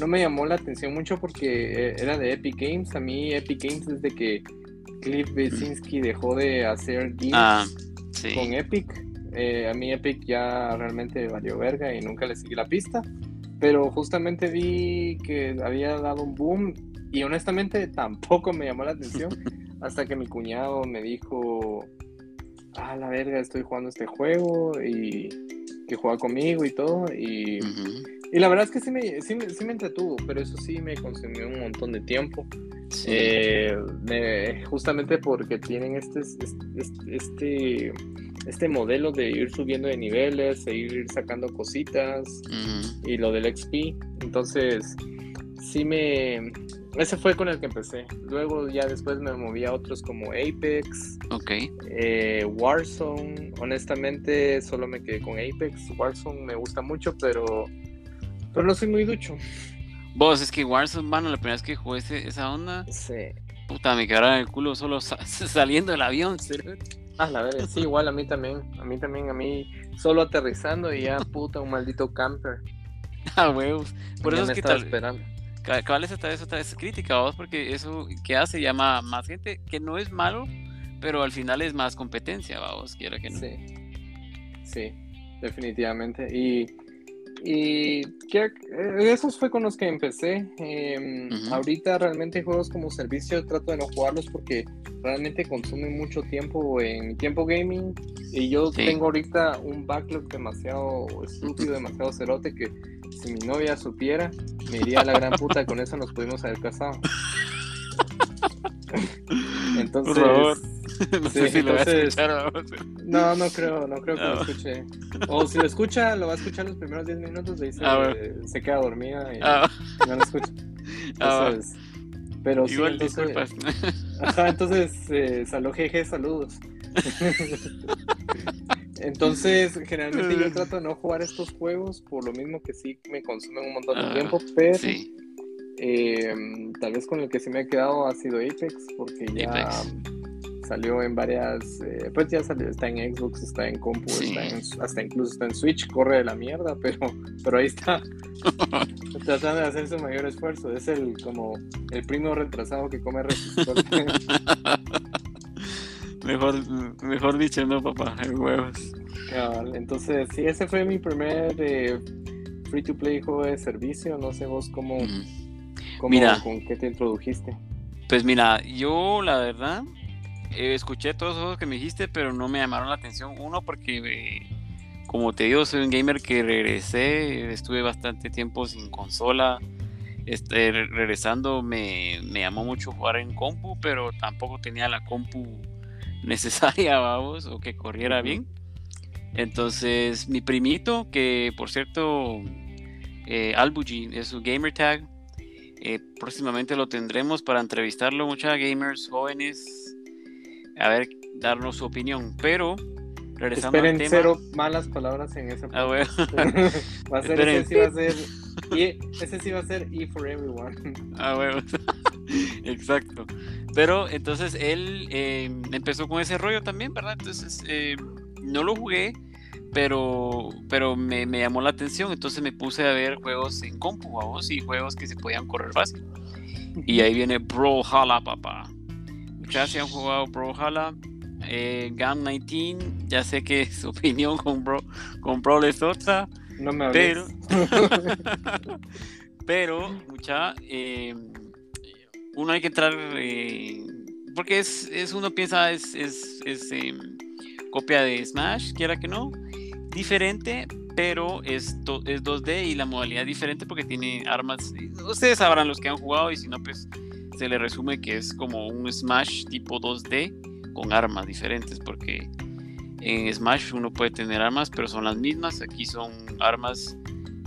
no me llamó la atención mucho porque eh, era de Epic Games. A mí Epic Games desde que Cliff Bezinski dejó de hacer games Ah, sí. con Epic. eh, a mí Epic ya realmente valió verga y nunca le seguí la pista. Pero justamente vi que había dado un boom y honestamente [laughs] tampoco me llamó la atención [laughs] hasta que mi cuñado me dijo, ah, la verga, estoy jugando este juego y que juega conmigo y todo. Y. y la verdad es que sí me, sí, sí me entretuvo, pero eso sí me consumió un montón de tiempo. Sí. Eh, me- justamente porque tienen este, este, este, este modelo de ir subiendo de niveles, e ir sacando cositas y lo del XP. Entonces, sí me... Ese fue con el que empecé. Luego ya después me moví a otros como Apex, Ok. eh, Warzone. Honestamente, solo me quedé con Apex. Warzone me gusta mucho, pero, pero no soy muy ducho. Vos, es que Warzone, mano, la primera vez que jugué ese- esa onda, Sí. puta, me quedaron el culo solo sa- [laughs] saliendo del avión. ¿sí? Ah, la verdad, sí, igual a mí también. A mí también, a mí solo aterrizando y ya, puta, un maldito camper. [laughs] Ah, huevos. Por eso me es que estaba tal, esperando. ca- cabal esa vez otra vez crítica, vos, porque eso que hace llama a más gente, que no es malo, pero al final es más competencia, vamos, quiera que no. Sí, sí, definitivamente. Y, y eh, esos fue con los que empecé. Eh, Ujú. Ahorita realmente juegos como servicio trato de no jugarlos porque realmente consumen mucho tiempo en mi tiempo gaming. Y yo Sí. tengo ahorita un backlog demasiado estúpido, demasiado cerote que si mi novia supiera, me iría a la gran puta. Con eso nos pudimos haber casado. Entonces, [laughs] [laughs] Por favor. [laughs] No sí, sé si lo vas a entonces- escuchar. No, no creo, no creo que Ah. lo escuche. O si lo escucha, lo va a escuchar los primeros 10 minutos y se, Ah, se queda dormida y Ah, no lo escucha. [laughs] ah, Entonces, pero sí, entonces, disculpas. [laughs] Ajá, entonces, eh, salud jeje, saludos. entonces, generalmente yo trato de no jugar estos juegos por lo mismo que sí me consumen un montón de Ah, tiempo, pero Sí, eh, tal vez con el que sí me he quedado ha sido Apex, porque ya Apex. Salió en varias, eh, pues ya salió, está en Xbox, está en compu, Sí. está en- hasta incluso está en Switch, corre de la mierda, [laughs] pero, pero ahí está, [laughs] tratando de hacer su mayor esfuerzo, es el como el primo retrasado que come resistor. [laughs] mejor, mejor dicho, no, papá. hay huevos. Entonces, sí, ese fue mi primer eh, free to play juego de servicio, no sé vos cómo, cómo Mira. con qué te introdujiste. Pues mira, yo la verdad eh, escuché todos los juegos que me dijiste, pero no me llamaron la atención. Uno, porque eh, como te digo, soy un gamer que regresé, estuve bastante tiempo sin consola. Este, re- regresando me, me llamó mucho jugar en compu, pero tampoco tenía la compu [laughs] necesaria, vamos, o que corriera bien. Entonces, mi primito, que por cierto, eh, Albugi es su gamer tag, eh, próximamente lo tendremos para entrevistarlo, muchas gamers jóvenes, a ver, darnos su opinión. Pero, regresando Esperen al tema. cero malas palabras en ese Ah, bueno. [laughs] va a ser ese sí va a ser y ese sí va a ser E for everyone. Ah, huevo. [laughs] Exacto. Pero entonces él eh, empezó con ese rollo también, ¿verdad? Entonces eh, no lo jugué, pero, pero me, me llamó la atención. Entonces me puse a ver juegos en compu, vamos, y juegos que se podían correr fácil. Y ahí viene Brawlhalla, papá. Ya se han jugado Brawlhalla. Eh, GAM 19, ya sé que su [laughs] opinión con Bro, con Brawl es otra. No me hables. [laughs] Pero, mucha, eh, uno hay que entrar, eh, porque es, es uno piensa, es, es, es, eh, copia de Smash, quiera que no, diferente, pero es, to- es 2D y la modalidad diferente porque tiene armas, ustedes sabrán los que han jugado y si no, pues se le resume que es como un Smash tipo 2D con armas diferentes, porque en Smash uno puede tener armas, pero son las mismas, aquí son armas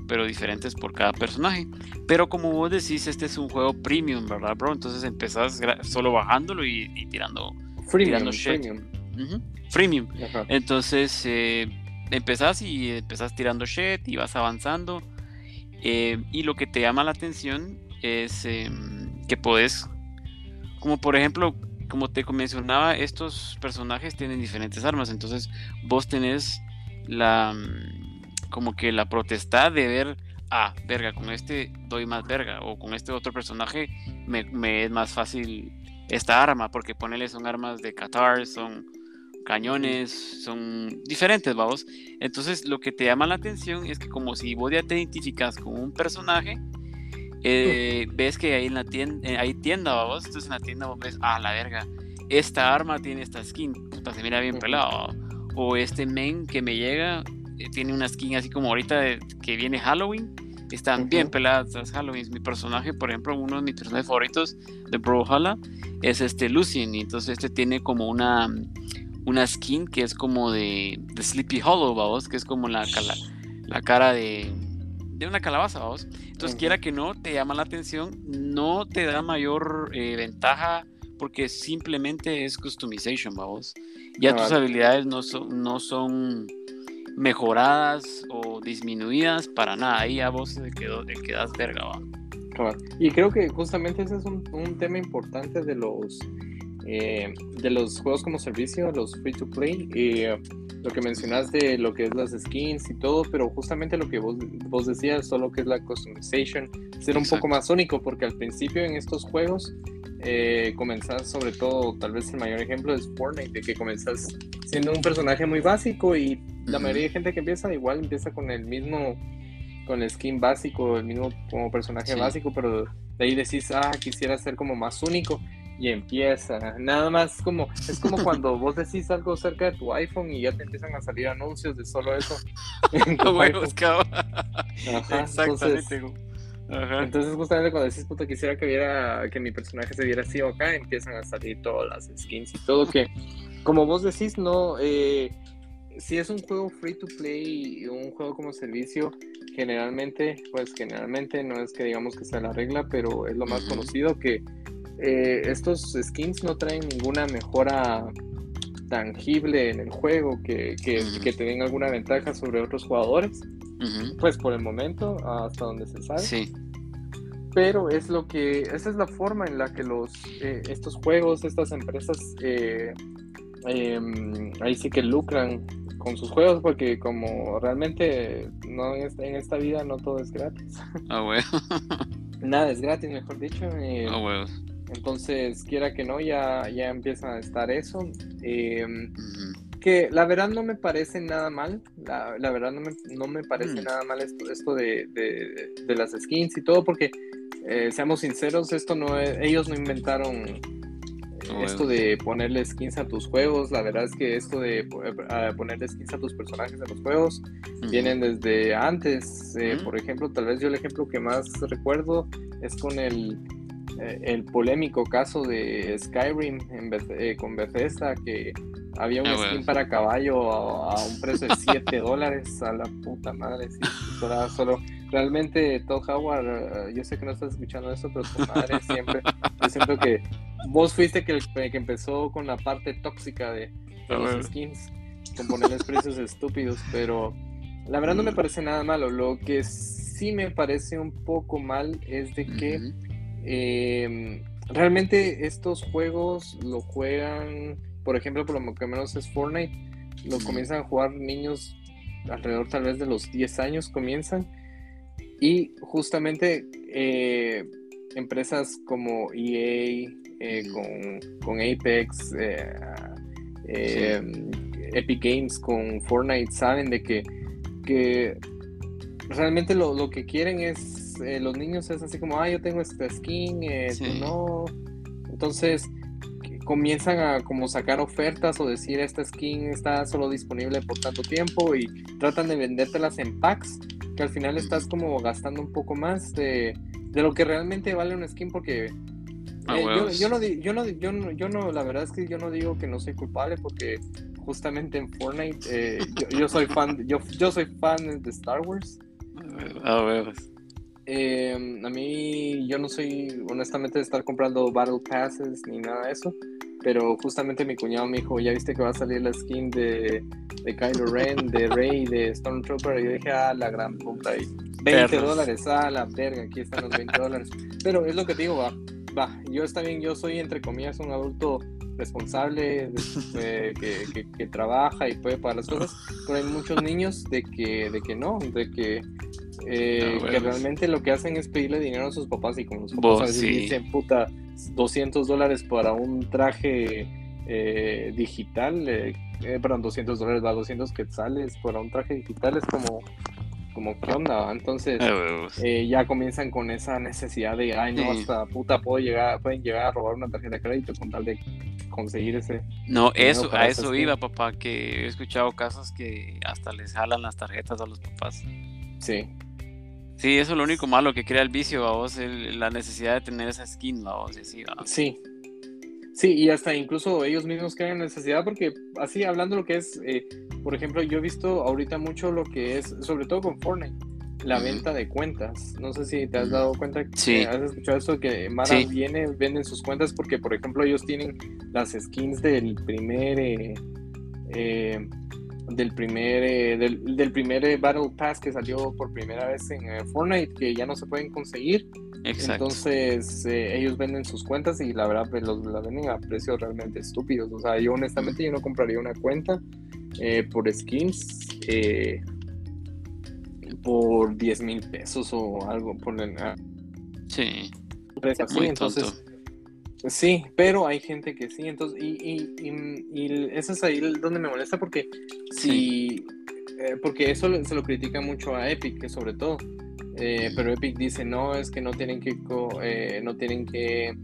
pero diferentes por cada personaje. Pero como vos decís, este es un juego premium, ¿verdad, bro? Entonces empezás solo bajándolo y, y tirando. Freemium, tirando shit. freemium. Freemium. Ajá. Entonces eh, empezás y empezás tirando shit y vas avanzando. eh, y lo que te llama la atención es em, que podés, como por ejemplo, como te mencionaba, estos personajes tienen diferentes armas. Entonces vos tenés la mm, como que la protestad de ver, ah, verga, con este doy más verga, o con este otro personaje me, me es más fácil esta arma, porque ponele son armas de Qatar, son cañones, son diferentes, vamos. Entonces lo que te llama la atención es que como si vos ya te identificas con un personaje, eh, ves que ahí en la tienda, hay tienda, vamos, entonces en la tienda vos ves, ah, la verga, esta arma tiene esta skin, puta, se mira bien pelado, o este men que me llega eh, tiene una skin así como ahorita de- que viene Halloween, están bien peladas las Halloween. Mi personaje, por ejemplo, uno de mis personajes favoritos de Brawlhalla es este Lucien, y entonces este tiene como una una skin que es como de, de Sleepy Hollow, vamos, que es como la, la cara de, de una calabaza, vamos. Entonces, quiera que no, te llama la atención, no te da mayor eh, ventaja porque simplemente es customization, vamos. Ya tus habilidades no son, no son mejoradas o disminuidas para nada. Ahí a vos el que, el que das verga, va. Cabal. Y creo que justamente ese es un, un tema importante de los eh, de los juegos como servicio, los free to play. eh, lo que mencionas de lo que es las skins y todo, pero justamente lo que vos, vos decías, solo que es la customization, ser un poco más único, porque al principio en estos juegos eh, comenzás, sobre todo, tal vez el mayor ejemplo es Fortnite, de que comenzás siendo un personaje muy básico y la mayoría de gente que empieza igual empieza con el mismo con el skin básico, el mismo como personaje Sí. básico, pero de ahí decís, ah, quisiera ser como más único y empieza. Nada más como, es como [laughs] cuando vos decís algo cerca de tu iPhone y ya te empiezan a salir anuncios de solo eso. [laughs] cabrón. Ajá, [laughs] entonces, Exactamente. güey. Ajá. Entonces justamente cuando decís puta quisiera que viera que mi personaje se viera así o acá, empiezan a salir todas las skins y todo que como vos decís, no eh, si es un juego free to play y un juego como servicio, generalmente, pues generalmente no es que digamos que sea la regla, pero es lo más conocido que eh, estos skins no traen ninguna mejora tangible en el juego que, que, te den alguna ventaja sobre otros jugadores, pues por el momento, hasta donde se sabe Sí. pero es lo que esa es la forma en la que los eh, estos juegos estas empresas eh, em, ahí sí que lucran con sus juegos porque como realmente no en esta, en esta vida no todo es gratis Ah, huevos. [laughs] nada es gratis mejor dicho eh, Ah, huevos. Entonces quiera que no ya ya empieza a estar eso. Em, que la verdad no me parece nada mal, la, la verdad no me, no me parece Mm. nada mal esto, esto de, de- de las skins y todo, porque eh, seamos sinceros, esto no es- ellos no inventaron eh, esto de ponerle skins a tus juegos, la verdad es que esto de eh, ponerle skins a tus personajes en los juegos vienen desde antes, eh, por ejemplo, tal vez yo el ejemplo que más recuerdo es con el eh, el polémico caso de Skyrim en Beth- eh, con Bethesda que había un Ah, skin bueno. para caballo a, a un precio de [laughs] 7 dólares a la puta madre. sí, solo, solo- realmente Todd Howard, eh, yo sé que no estás escuchando eso, pero tu madre siempre, yo siento que vos fuiste que, el- que empezó con la parte tóxica de, los skins, con ponerles precios estúpidos, pero la verdad no me parece nada malo. Lo que sí me parece un poco mal es de que. Eh, realmente estos juegos lo juegan, por ejemplo, por lo que menos es Fortnite, lo comienzan a jugar niños alrededor tal vez de los 10 años comienzan. Y justamente eh, empresas como EA eh, con, con Apex, eh, eh, Epic Games con Fortnite saben de que, que realmente lo, lo que quieren es, eh, los niños es así como, ah, yo tengo esta skin, eh, tú no. Entonces comienzan a como sacar ofertas o decir esta skin está solo disponible por tanto tiempo y tratan de vendértelas en packs, que al final estás como gastando un poco más de, de lo que realmente vale una skin porque... Ah, eh, yo, yo no, yo, no, yo, no, yo no, la verdad es que yo no digo que no soy culpable porque justamente en Fortnite eh, yo, yo soy fan, yo, yo soy fan de Star Wars. Ah, huevos. Eh, a mí yo no soy honestamente de estar comprando Battle Passes ni nada de eso, pero justamente mi cuñado me dijo, ya viste que va a salir la skin de, de Kylo Ren, de Rey, de Stormtrooper, y yo dije, ah, la gran puta, y 20 Perros. dólares, ah, la verga, aquí están los 20 dólares. Pero es lo que te digo, va, va, yo está bien, yo soy entre comillas un adulto responsable, que, que- que trabaja y puede pagar las cosas, [laughs] pero hay muchos niños de que, de que no, de que, eh, que realmente lo que hacen es pedirle dinero a sus papás y como los papás a veces sí. dicen, puta, 200 dólares para un traje eh, digital, eh, eh, perdón, 200 dólares, va, 200 quetzales para un traje digital, es como, como, ¿qué onda? Entonces Ah, eh, ya comienzan con esa necesidad de, ay, no, hasta puta puedo llegar, pueden llegar a robar una tarjeta de crédito con tal de conseguir ese. No, eso, a eso iba, papá, que he escuchado casos que hasta les jalan las tarjetas a los papás. Sí, Sí, eso es lo único malo que crea el vicio, a vos, el- la necesidad de tener esa skin, a vos, y así, ¿va? sí. Sí, y hasta incluso ellos mismos crean necesidad porque así hablando lo que es, eh, por ejemplo, yo he visto ahorita mucho lo que es, sobre todo con Fortnite, la venta de cuentas. No sé si te has Ujú. dado cuenta, que Sí. has escuchado esto, que Mara Sí. viene, venden sus cuentas porque, por ejemplo, ellos tienen las skins del primer... eh, eh, del primer eh, del, del primer eh, Battle Pass que salió por primera vez en eh, Fortnite que ya no se pueden conseguir Exacto. entonces eh, ellos venden sus cuentas y la verdad pues, los la venden a precios realmente estúpidos o sea yo honestamente yo no compraría una cuenta eh, por skins eh, por 10 mil pesos o algo por el ah, sí, precio así muy entonces tonto. Sí, pero hay gente que sí, entonces, y, y, y, y eso es ahí donde me molesta porque si, eh, porque eso se lo critica mucho a Epic, que sobre todo, eh, pero Epic dice, no, es que no tienen que, eh, no tienen que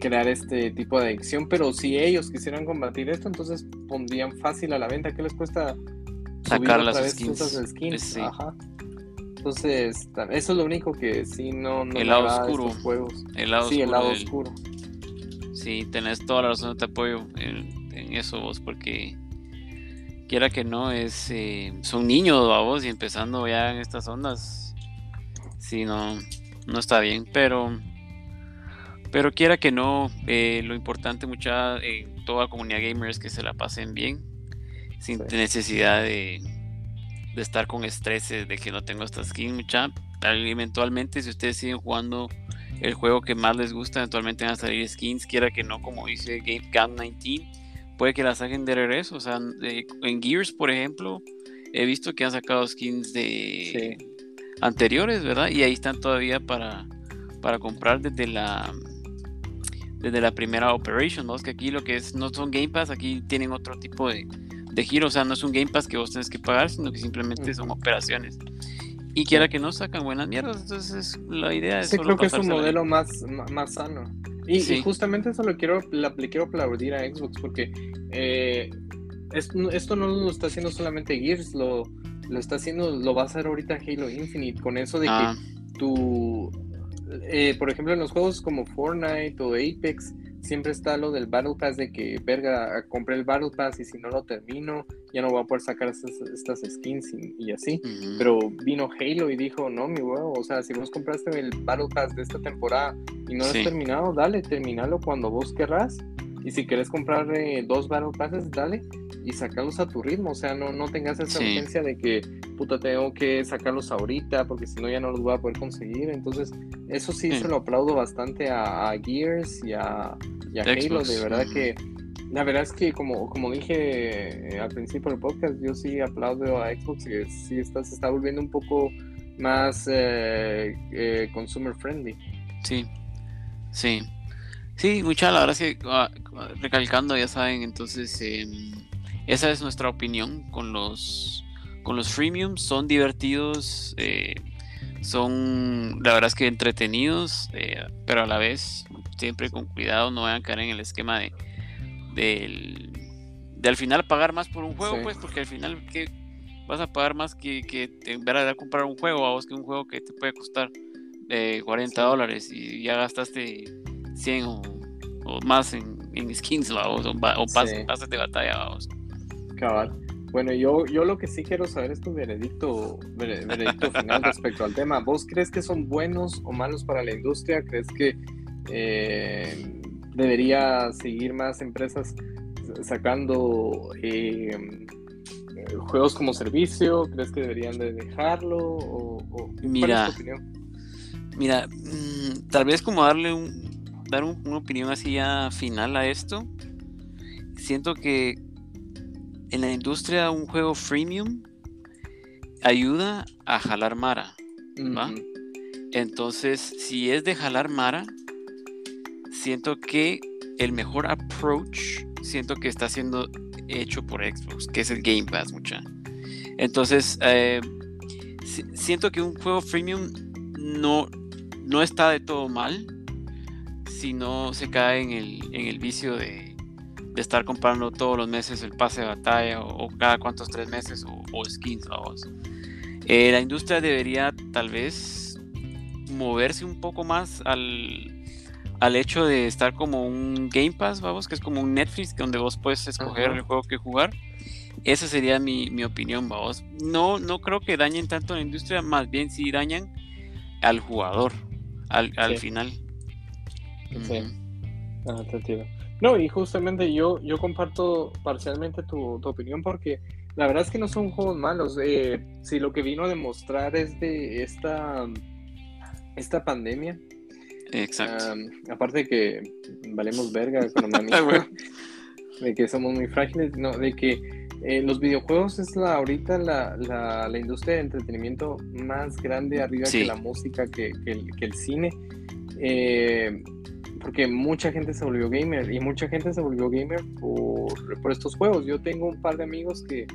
crear este tipo de adicción, pero si ellos quisieran combatir esto, entonces pondrían fácil a la venta, ¿qué les cuesta Sacar las skins. esas skins? Sí. Ajá. Entonces, eso es lo único que sí no, no El lado oscuro. estos juegos. El lado sí, el oscuro lado del- oscuro. Sí, tenés toda la razón, te apoyo en, en eso vos, porque quiera que no, es eh, son niños, vos, y empezando ya en estas ondas, sí, no, no está bien, pero pero quiera que no, eh, lo importante mucha en toda comunidad gamer es que se la pasen bien, sin Sí. necesidad de, de estar con estreses de que no tengo esta skin, mucha. Eventualmente, si ustedes siguen jugando el juego que más les gusta, eventualmente van a salir skins, quiera que no, como dice Game Cam 19, puede que las saquen de regreso. O sea, en Gears, por ejemplo, he visto que han sacado skins de Sí. anteriores, ¿verdad? Y ahí están todavía para, para comprar desde la desde la primera Operation, ¿no? Es que aquí lo que es, no son Game Pass, aquí tienen otro tipo de, de giro, o sea, no es un Game Pass que vos tenés que pagar, sino que simplemente son operaciones. Y quiera que no sacan buenas mierdas, entonces la idea es Sí, solo creo que es un modelo más, más sano. Y, justamente eso lo quiero, la- le quiero aplaudir a Xbox porque eh, es- esto no lo está haciendo solamente Gears, lo, lo está haciendo, lo va a hacer ahorita Halo Infinite, con eso de Ah, que tu, eh, por ejemplo, en los juegos como Fortnite o Apex, siempre está lo del Battle Pass de que, verga, compré el Battle Pass y si no lo termino, ya no voy a poder sacar estas, estas skins y, y así. Pero vino Halo y dijo, no, mi huevo, o sea, si vos compraste el Battle Pass de esta temporada y no lo Sí. has terminado, dale, terminalo cuando vos querrás. Y si querés comprar eh, dos Battle Passes, dale y sacarlos a tu ritmo. O sea, no, no tengas esa Sí. urgencia de que, puta, tengo que sacarlos ahorita porque si no ya no los voy a poder conseguir. Entonces, eso sí, Sí. se lo aplaudo bastante a, a Gears y a, y a Halo. De verdad que la verdad es que, como, como dije eh, al principio del podcast, yo sí aplaudo a Xbox que sí está, se está volviendo un poco más eh, eh, consumer friendly. Sí, sí. Sí, mucha, la verdad es que ah, recalcando, ya saben, entonces em, esa es nuestra opinión con los con los freemiums, son divertidos, eh, son la verdad es que entretenidos, eh, pero a la vez siempre con cuidado, no vayan a caer en el esquema de del de al final pagar más por un juego, Sí. pues, porque al final que vas a pagar más que, que te- en verdad comprar un juego, a vos que un juego que te puede costar eh, 40 Sí. dólares y ya gastaste 100 o, o más en, en skins, vamos, o, Sí. pases de batalla, vamos. Cabal. Bueno, yo, yo lo que sí quiero saber es tu veredicto, vere- veredicto final [laughs] respecto al tema. ¿Vos crees que son buenos o malos para la industria? ¿Crees que eh, debería seguir más empresas sacando eh, juegos como servicio? ¿Crees que deberían de dejarlo? ¿O, o- cuál Mira. es tu opinión? Mira, mm, tal vez como darle un, dar un- una opinión así ya final a esto. Siento que en la industria un juego freemium ayuda a jalar Mara. ¿va? Entonces, si es de jalar Mara, siento que el mejor approach, siento que está siendo hecho por Xbox, que es el Game Pass, mucha. Entonces, eh, si- siento que un juego freemium no, no está de todo mal, si no se cae en el, en el vicio de, de estar comprando todos los meses el pase de batalla o, o cada cuantos tres meses o, o skins, vamos. Eh, la industria debería tal vez moverse un poco más al, al hecho de estar como un Game Pass, vamos, que es como un Netflix donde vos puedes escoger Ajá. el juego que jugar. Esa sería mi, mi opinión, vamos. No, no creo que dañen tanto a la industria, más bien sí dañan al jugador, al, al Sí. final. Sí. No, y justamente yo, yo comparto parcialmente tu, tu opinión porque la verdad es que no son juegos malos. Eh, si lo que vino a demostrar es de esta, esta pandemia, Exacto. aparte de que valemos verga [laughs] económicamente, Ah, de que somos muy frágiles, no, de que eh, los videojuegos es la ahorita la, la, la industria de entretenimiento más grande arriba Sí. que la música, que, que el, que el cine. Eh, porque mucha gente se volvió gamer y mucha gente se volvió gamer por, por estos juegos. Yo tengo un par de amigos que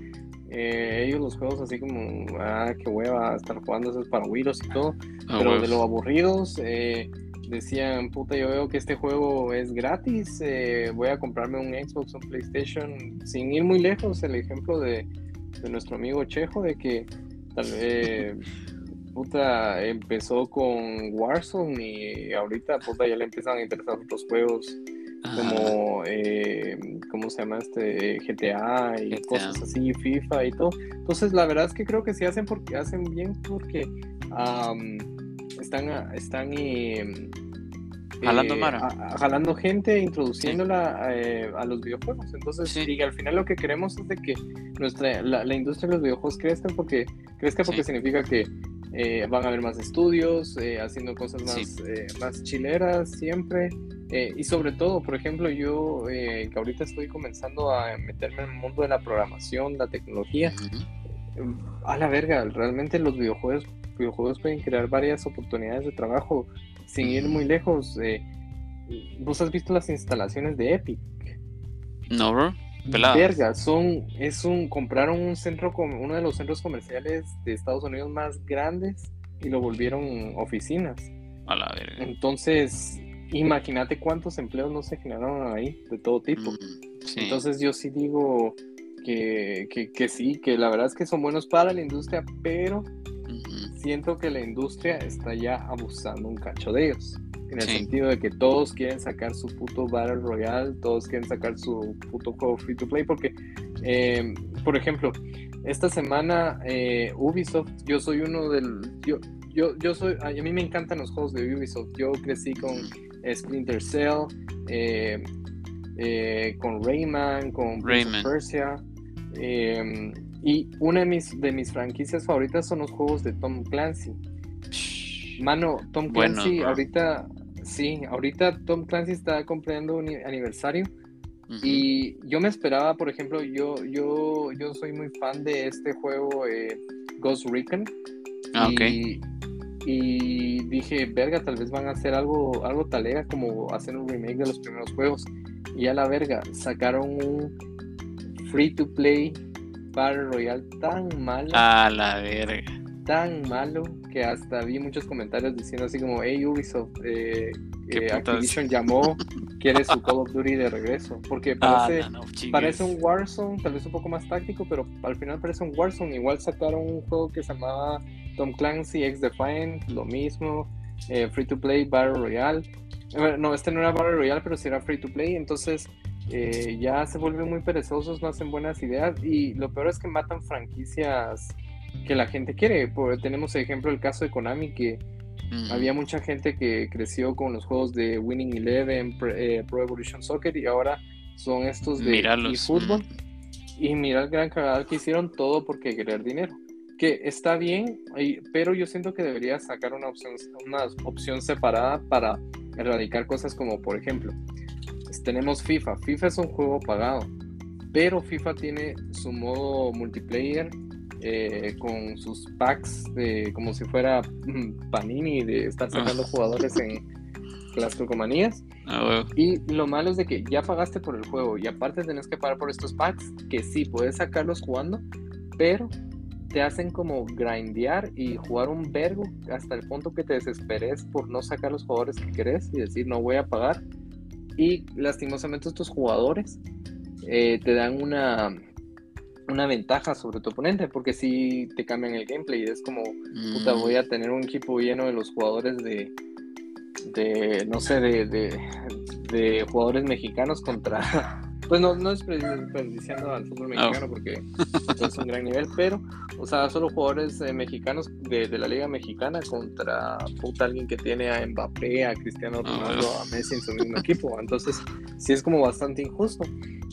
eh, ellos los juegos así como, ah, qué hueva, estar jugando esos para Windows y todo, Ah, pero de lo aburridos eh, decían, puta, yo veo que este juego es gratis, eh, voy a comprarme un Xbox, un PlayStation, sin ir muy lejos, el ejemplo de, de nuestro amigo Chejo, de que tal vez [laughs] puta, empezó con Warzone y ahorita, puta, ya le empiezan a interesar otros juegos como, eh, ¿cómo se llama este? GTA y GTA. cosas así, FIFA y todo. Entonces, la verdad es que creo que sí hacen porque hacen bien porque am, están, están eh, Jalando eh, a- a- jalando gente, introduciéndola eh, a los videojuegos. Entonces, Sí. y al final lo que queremos es de que nuestra, la, la industria de los videojuegos crezca porque, crezca porque Sí. significa que eh, van a haber más estudios, haciendo cosas más, eh, más chileras siempre. y sobre todo, por ejemplo, yo eh, que ahorita estoy comenzando a meterme en el mundo de la programación, la tecnología, a la verga, realmente los videojuegos, videojuegos pueden crear varias oportunidades de trabajo sin ir muy lejos. eh, Vos has visto las instalaciones de Epic. No, bro. Verga, son, es un, compraron un centro, uno de los centros comerciales de Estados Unidos más grandes y lo volvieron oficinas. A la verga. Entonces, imagínate cuántos empleos no se generaron ahí, de todo tipo. Mm, sí. Entonces yo sí digo que, que, que sí, que la verdad es que son buenos para la industria, pero. Siento que la industria está ya abusando un cacho de ellos. En el Sí. sentido de que todos quieren sacar su puto Battle Royale, todos quieren sacar su puto juego free to play, porque, eh, por ejemplo, esta semana eh, Ubisoft, yo soy uno del... Yo, yo, yo soy... A mí me encantan los juegos de Ubisoft. Yo crecí con. Splinter Cell, eh, eh, con Rayman, con Prince of Rayman. Persia. Y una de mis, de mis franquicias favoritas son los juegos de Tom Clancy. Mano, Tom Clancy, ahorita, sí, ahorita Tom Clancy está cumpliendo un aniversario y yo me esperaba, por ejemplo, yo, yo, yo soy muy fan de este juego eh, Ghost Recon Ah, ok. y, y dije, verga, tal vez van a hacer algo, algo talega como hacer un remake de los primeros juegos. Y a la verga, sacaron un free to play Battle Royale tan malo, A la verga. tan malo, que hasta vi muchos comentarios diciendo así como, hey Ubisoft, eh, ¿Qué eh? Activision llamó, quiere su Call of Duty de regreso. Porque Ah, parece, no, no, chingues. Parece un Warzone, tal vez un poco más táctico, pero al final parece un Warzone. Igual sacaron un juego que se llamaba Tom Clancy X Defiant, lo mismo, eh, Free to Play Battle Royale. Eh, bueno, no, este no era Battle Royale, pero sí era Free to Play, entonces eh, ya se vuelven muy perezosos, no hacen buenas ideas y lo peor es que matan franquicias que la gente quiere. Por- tenemos el ejemplo el caso de Konami que Ujú. había mucha gente que creció con los juegos de Winning Eleven, Pro, eh, Pro Evolution Soccer y ahora son estos de eFootball. mm. Y mira el gran cagadal que hicieron todo porque querer dinero. Que está bien, pero yo siento que debería sacar una opción, una opción separada para erradicar cosas como, por ejemplo, tenemos FIFA. FIFA es un juego pagado, pero FIFA tiene su modo multiplayer eh, con sus packs de como si fuera mm, Panini de estar sacando Ah. jugadores en las calcomanías. Ah. Y lo malo es de que ya pagaste por el juego y aparte tenés que pagar por estos packs, que sí, puedes sacarlos jugando, pero te hacen como grindear y jugar un vergo hasta el punto que te desesperes por no sacar los jugadores que querés y decir no voy a pagar. Y lastimosamente estos jugadores eh, te dan una, una ventaja sobre tu oponente porque si te cambian el gameplay es como puta, Mm. voy a tener un equipo lleno de los jugadores de, de no sé, de, de, de jugadores mexicanos contra, pues no, no es desperdiciando al fútbol mexicano porque es un gran nivel, pero, o sea, solo jugadores eh, mexicanos de, de la liga mexicana contra puta alguien que tiene a Mbappé, a Cristiano Ah, Ronaldo, a Messi en su mismo equipo, entonces sí es como bastante injusto.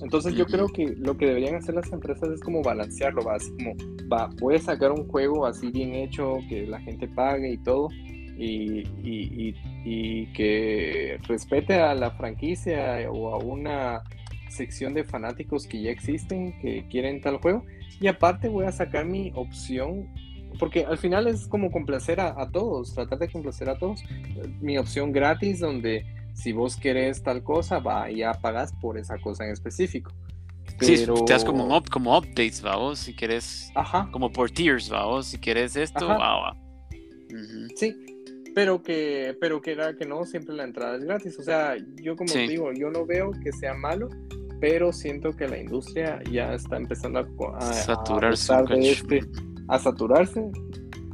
Entonces yo creo que lo que deberían hacer las empresas es como balancearlo, va así como, va, voy a sacar un juego así bien hecho, que la gente pague y todo, y, y, y, y que respete a la franquicia o a una sección de fanáticos que ya existen, que quieren tal juego, y aparte voy a sacar mi opción, porque al final es como complacer a, a todos, tratar de complacer a todos, mi opción gratis donde si vos querés tal cosa, va, ya pagas por esa cosa en específico. Sí, Pero... te das como, up- como updates, vamos, si quieres, Ajá, como por tiers, vamos, si quieres esto, Ajá. va, va. Ujú. sí, pero que, pero que era que no, siempre la entrada es gratis. O sea, yo como Sí. digo, yo no veo que sea malo, pero siento que la industria ya está empezando a, a- a Saturarse de cacho. este, a saturarse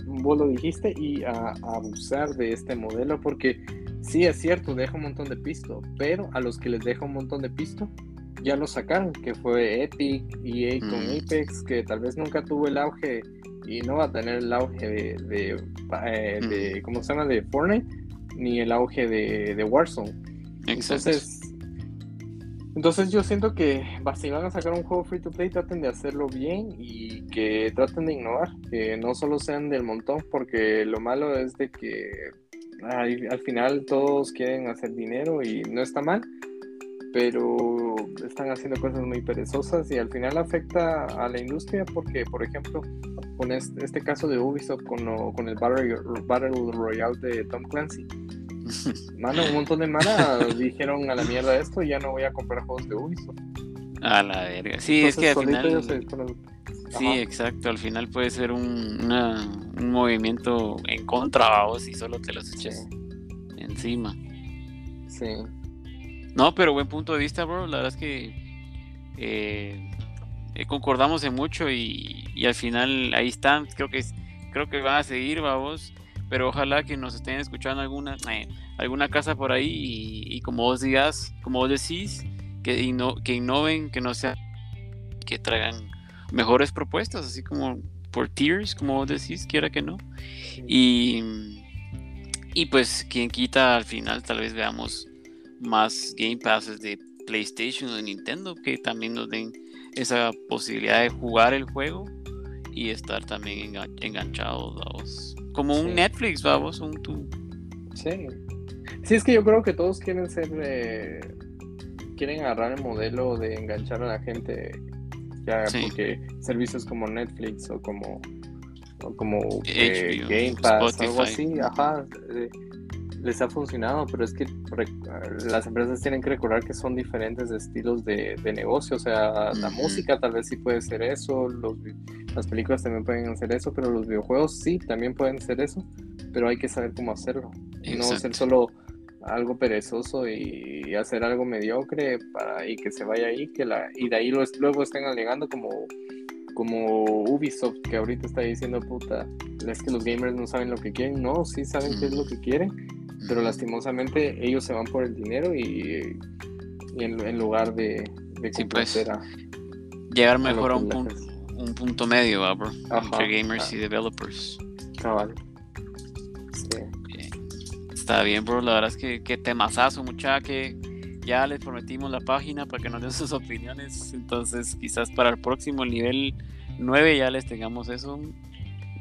vos lo dijiste, y a, a abusar de este modelo, porque sí es cierto, deja un montón de pisto, pero a los que les deja un montón de pisto, ya lo sacaron, que fue Epic, EA con Mm. Apex, que tal vez nunca tuvo el auge y no va a tener el auge de, de, eh, de- ¿cómo se llama? De Fortnite, ni el auge de, de Warzone. Exacto. Entonces, entonces yo siento que si van a sacar un juego free to play, traten de hacerlo bien y que traten de innovar, que no solo sean del montón, porque lo malo es de que al final todos quieren hacer dinero y no está mal, pero están haciendo cosas muy perezosas y al final afecta a la industria porque, por ejemplo, con este, este caso de Ubisoft con el Battle, Battle Royale de Tom Clancy, Mano, un montón de mana [laughs] dijeron a la mierda esto, ya no voy a comprar juegos de Ubisoft. A la verga. Sí, es que al final. se Sí, Ajá. exacto. Al final puede ser un, una- un movimiento en contra vos y solo te los echas encima. Sí, No, pero buen punto de vista, bro. La verdad es que eh, eh, concordamos en mucho y, y al final ahí están. Creo que creo que van a seguir, vamos. Pero ojalá que nos estén escuchando alguna eh, alguna casa por ahí y, y como vos digas, como vos decís, que, inno- que innoven, que no sea que traigan mejores propuestas, así como por tiers, como vos decís, quiera que no. Y, y pues quien quita al final tal vez veamos más Game Passes de PlayStation o de Nintendo que también nos den esa posibilidad de jugar el juego y estar también engan- enganchados, vamos. Como un. Netflix, vamos, un tu- sí. Sí, es que yo creo que todos quieren ser, eh, quieren agarrar el modelo de enganchar a la gente, ya Sí. porque servicios como Netflix o como, o como eh, HBO, Game Pass, Spotify. algo así, ajá, eh, les ha funcionado, pero es que las empresas tienen que recordar que son diferentes estilos de, de negocio, o sea, la música tal vez sí puede ser eso, los, las películas también pueden hacer eso, pero los videojuegos sí, también pueden ser eso, pero hay que saber cómo hacerlo, no ser solo algo perezoso y, hacer algo mediocre para y que se vaya ahí, que la y de ahí lo- luego estén alegando como como Ubisoft que ahorita está diciendo puta, es que los gamers no saben lo que quieren, no, sí saben qué es lo que quieren, pero lastimosamente ellos se van por el dinero y, y en, en lugar de, de Sí, pues. a- llegar mejor a un gente- un punto medio, va, bro, Ajá, entre gamers ah. y developers. cabal. Sí. Eh, Está bien, bro. La verdad es que, que temazazo, mucha que ya les prometimos la página para que nos den sus opiniones. Entonces, quizás para el próximo el nivel 9 ya les tengamos eso.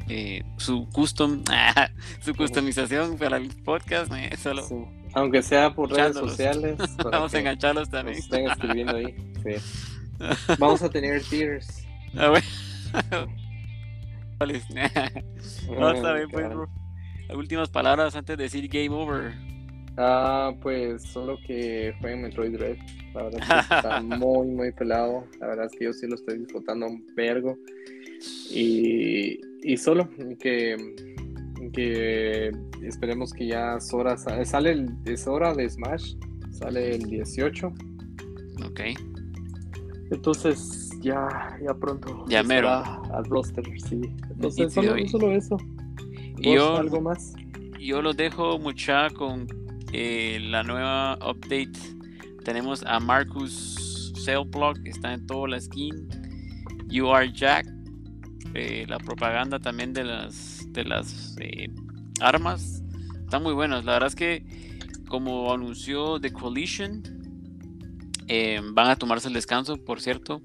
Eh, su custom, [laughs] su customización para el podcast. eh, solo Sí. Aunque sea por redes sociales. [laughs] vamos a engancharlos también. estén escribiendo ahí. Sí. [laughs] Vamos a tener tiers. Ah, bueno. Pues, últimas palabras antes de decir game over. Ah, pues solo que jueguen Metroid Dread. La verdad es que está muy, muy pelado. La verdad es que yo sí lo estoy disfrutando un vergo. Y, y solo que, que esperemos que ya Sora sale el, es hora de Smash. Sale el 18. Ok. Entonces ya, ya pronto. Ya mero. Al roster, sí. Entonces solo, solo eso. y ¿Vos yo- algo más? yo los dejo mucha con eh, la nueva update. Tenemos a Marcus Sailblock, está en toda la skin. You are Jack. Eh, la propaganda también de las de las eh, armas. Están muy buenas. La verdad es que como anunció The Coalition, eh, van a tomarse el descanso, por cierto.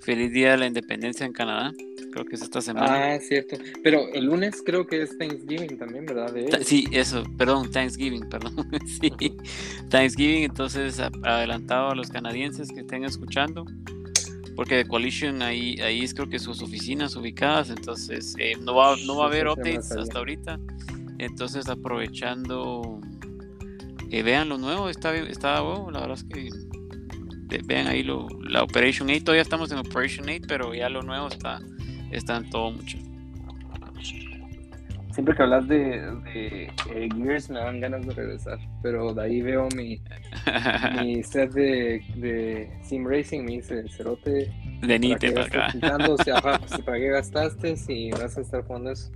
Feliz Día de la Independencia en Canadá. Creo que es esta semana. Ah, es cierto. Pero el lunes creo que es Thanksgiving también, ¿verdad? De. Sí, eso, perdón, Thanksgiving, perdón. [laughs] sí, Thanksgiving, entonces adelantado a los canadienses que estén escuchando, porque The Coalition ahí, ahí es creo que sus oficinas ubicadas, entonces eh, no, va, no va a haber updates hasta ahorita, entonces aprovechando, vean lo nuevo, está, está bueno, la verdad es que ve- vean ahí lo, la Operation 8, todavía estamos en Operation 8, pero ya lo nuevo está, está en todo mucho. Siempre que hablas de, de eh, Gears me dan ganas de regresar, pero de ahí veo mi, [laughs] mi set de, de Sim Racing, me dice, cerote, Venite ¿para para acá. quitando? O sea, [laughs] ajá, pues, ¿para qué gastaste si vas a estar jugando eso?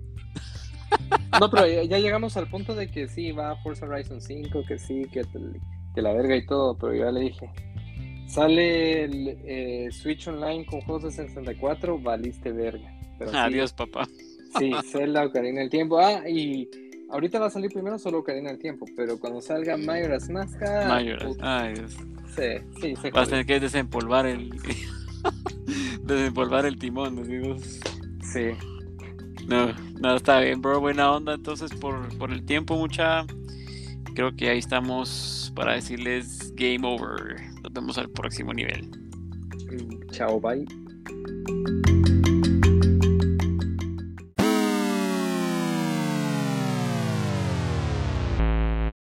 No, pero ya, ya llegamos al punto de que sí, va Forza Horizon 5, que sí, que, que la verga y todo, pero ya le dije. Sale el eh, Switch Online con juegos de 64, valiste verga. Pero sí, Adiós, papá. Sí, Zelda Ocarina del Tiempo. Ah, y ahorita va a salir primero solo Ocarina del Tiempo, pero cuando salga Majora's Mask, ah, Mayoras. puta, Ay, Dios. sí, sí, se Vas a tener que desempolvar el. [laughs] desempolvar el timón, digo. Sí, No, no, está bien, bro. Buena onda. Entonces, por, por el tiempo, mucha. Creo que ahí estamos para decirles game over. Nos vemos al próximo nivel. chao, bye.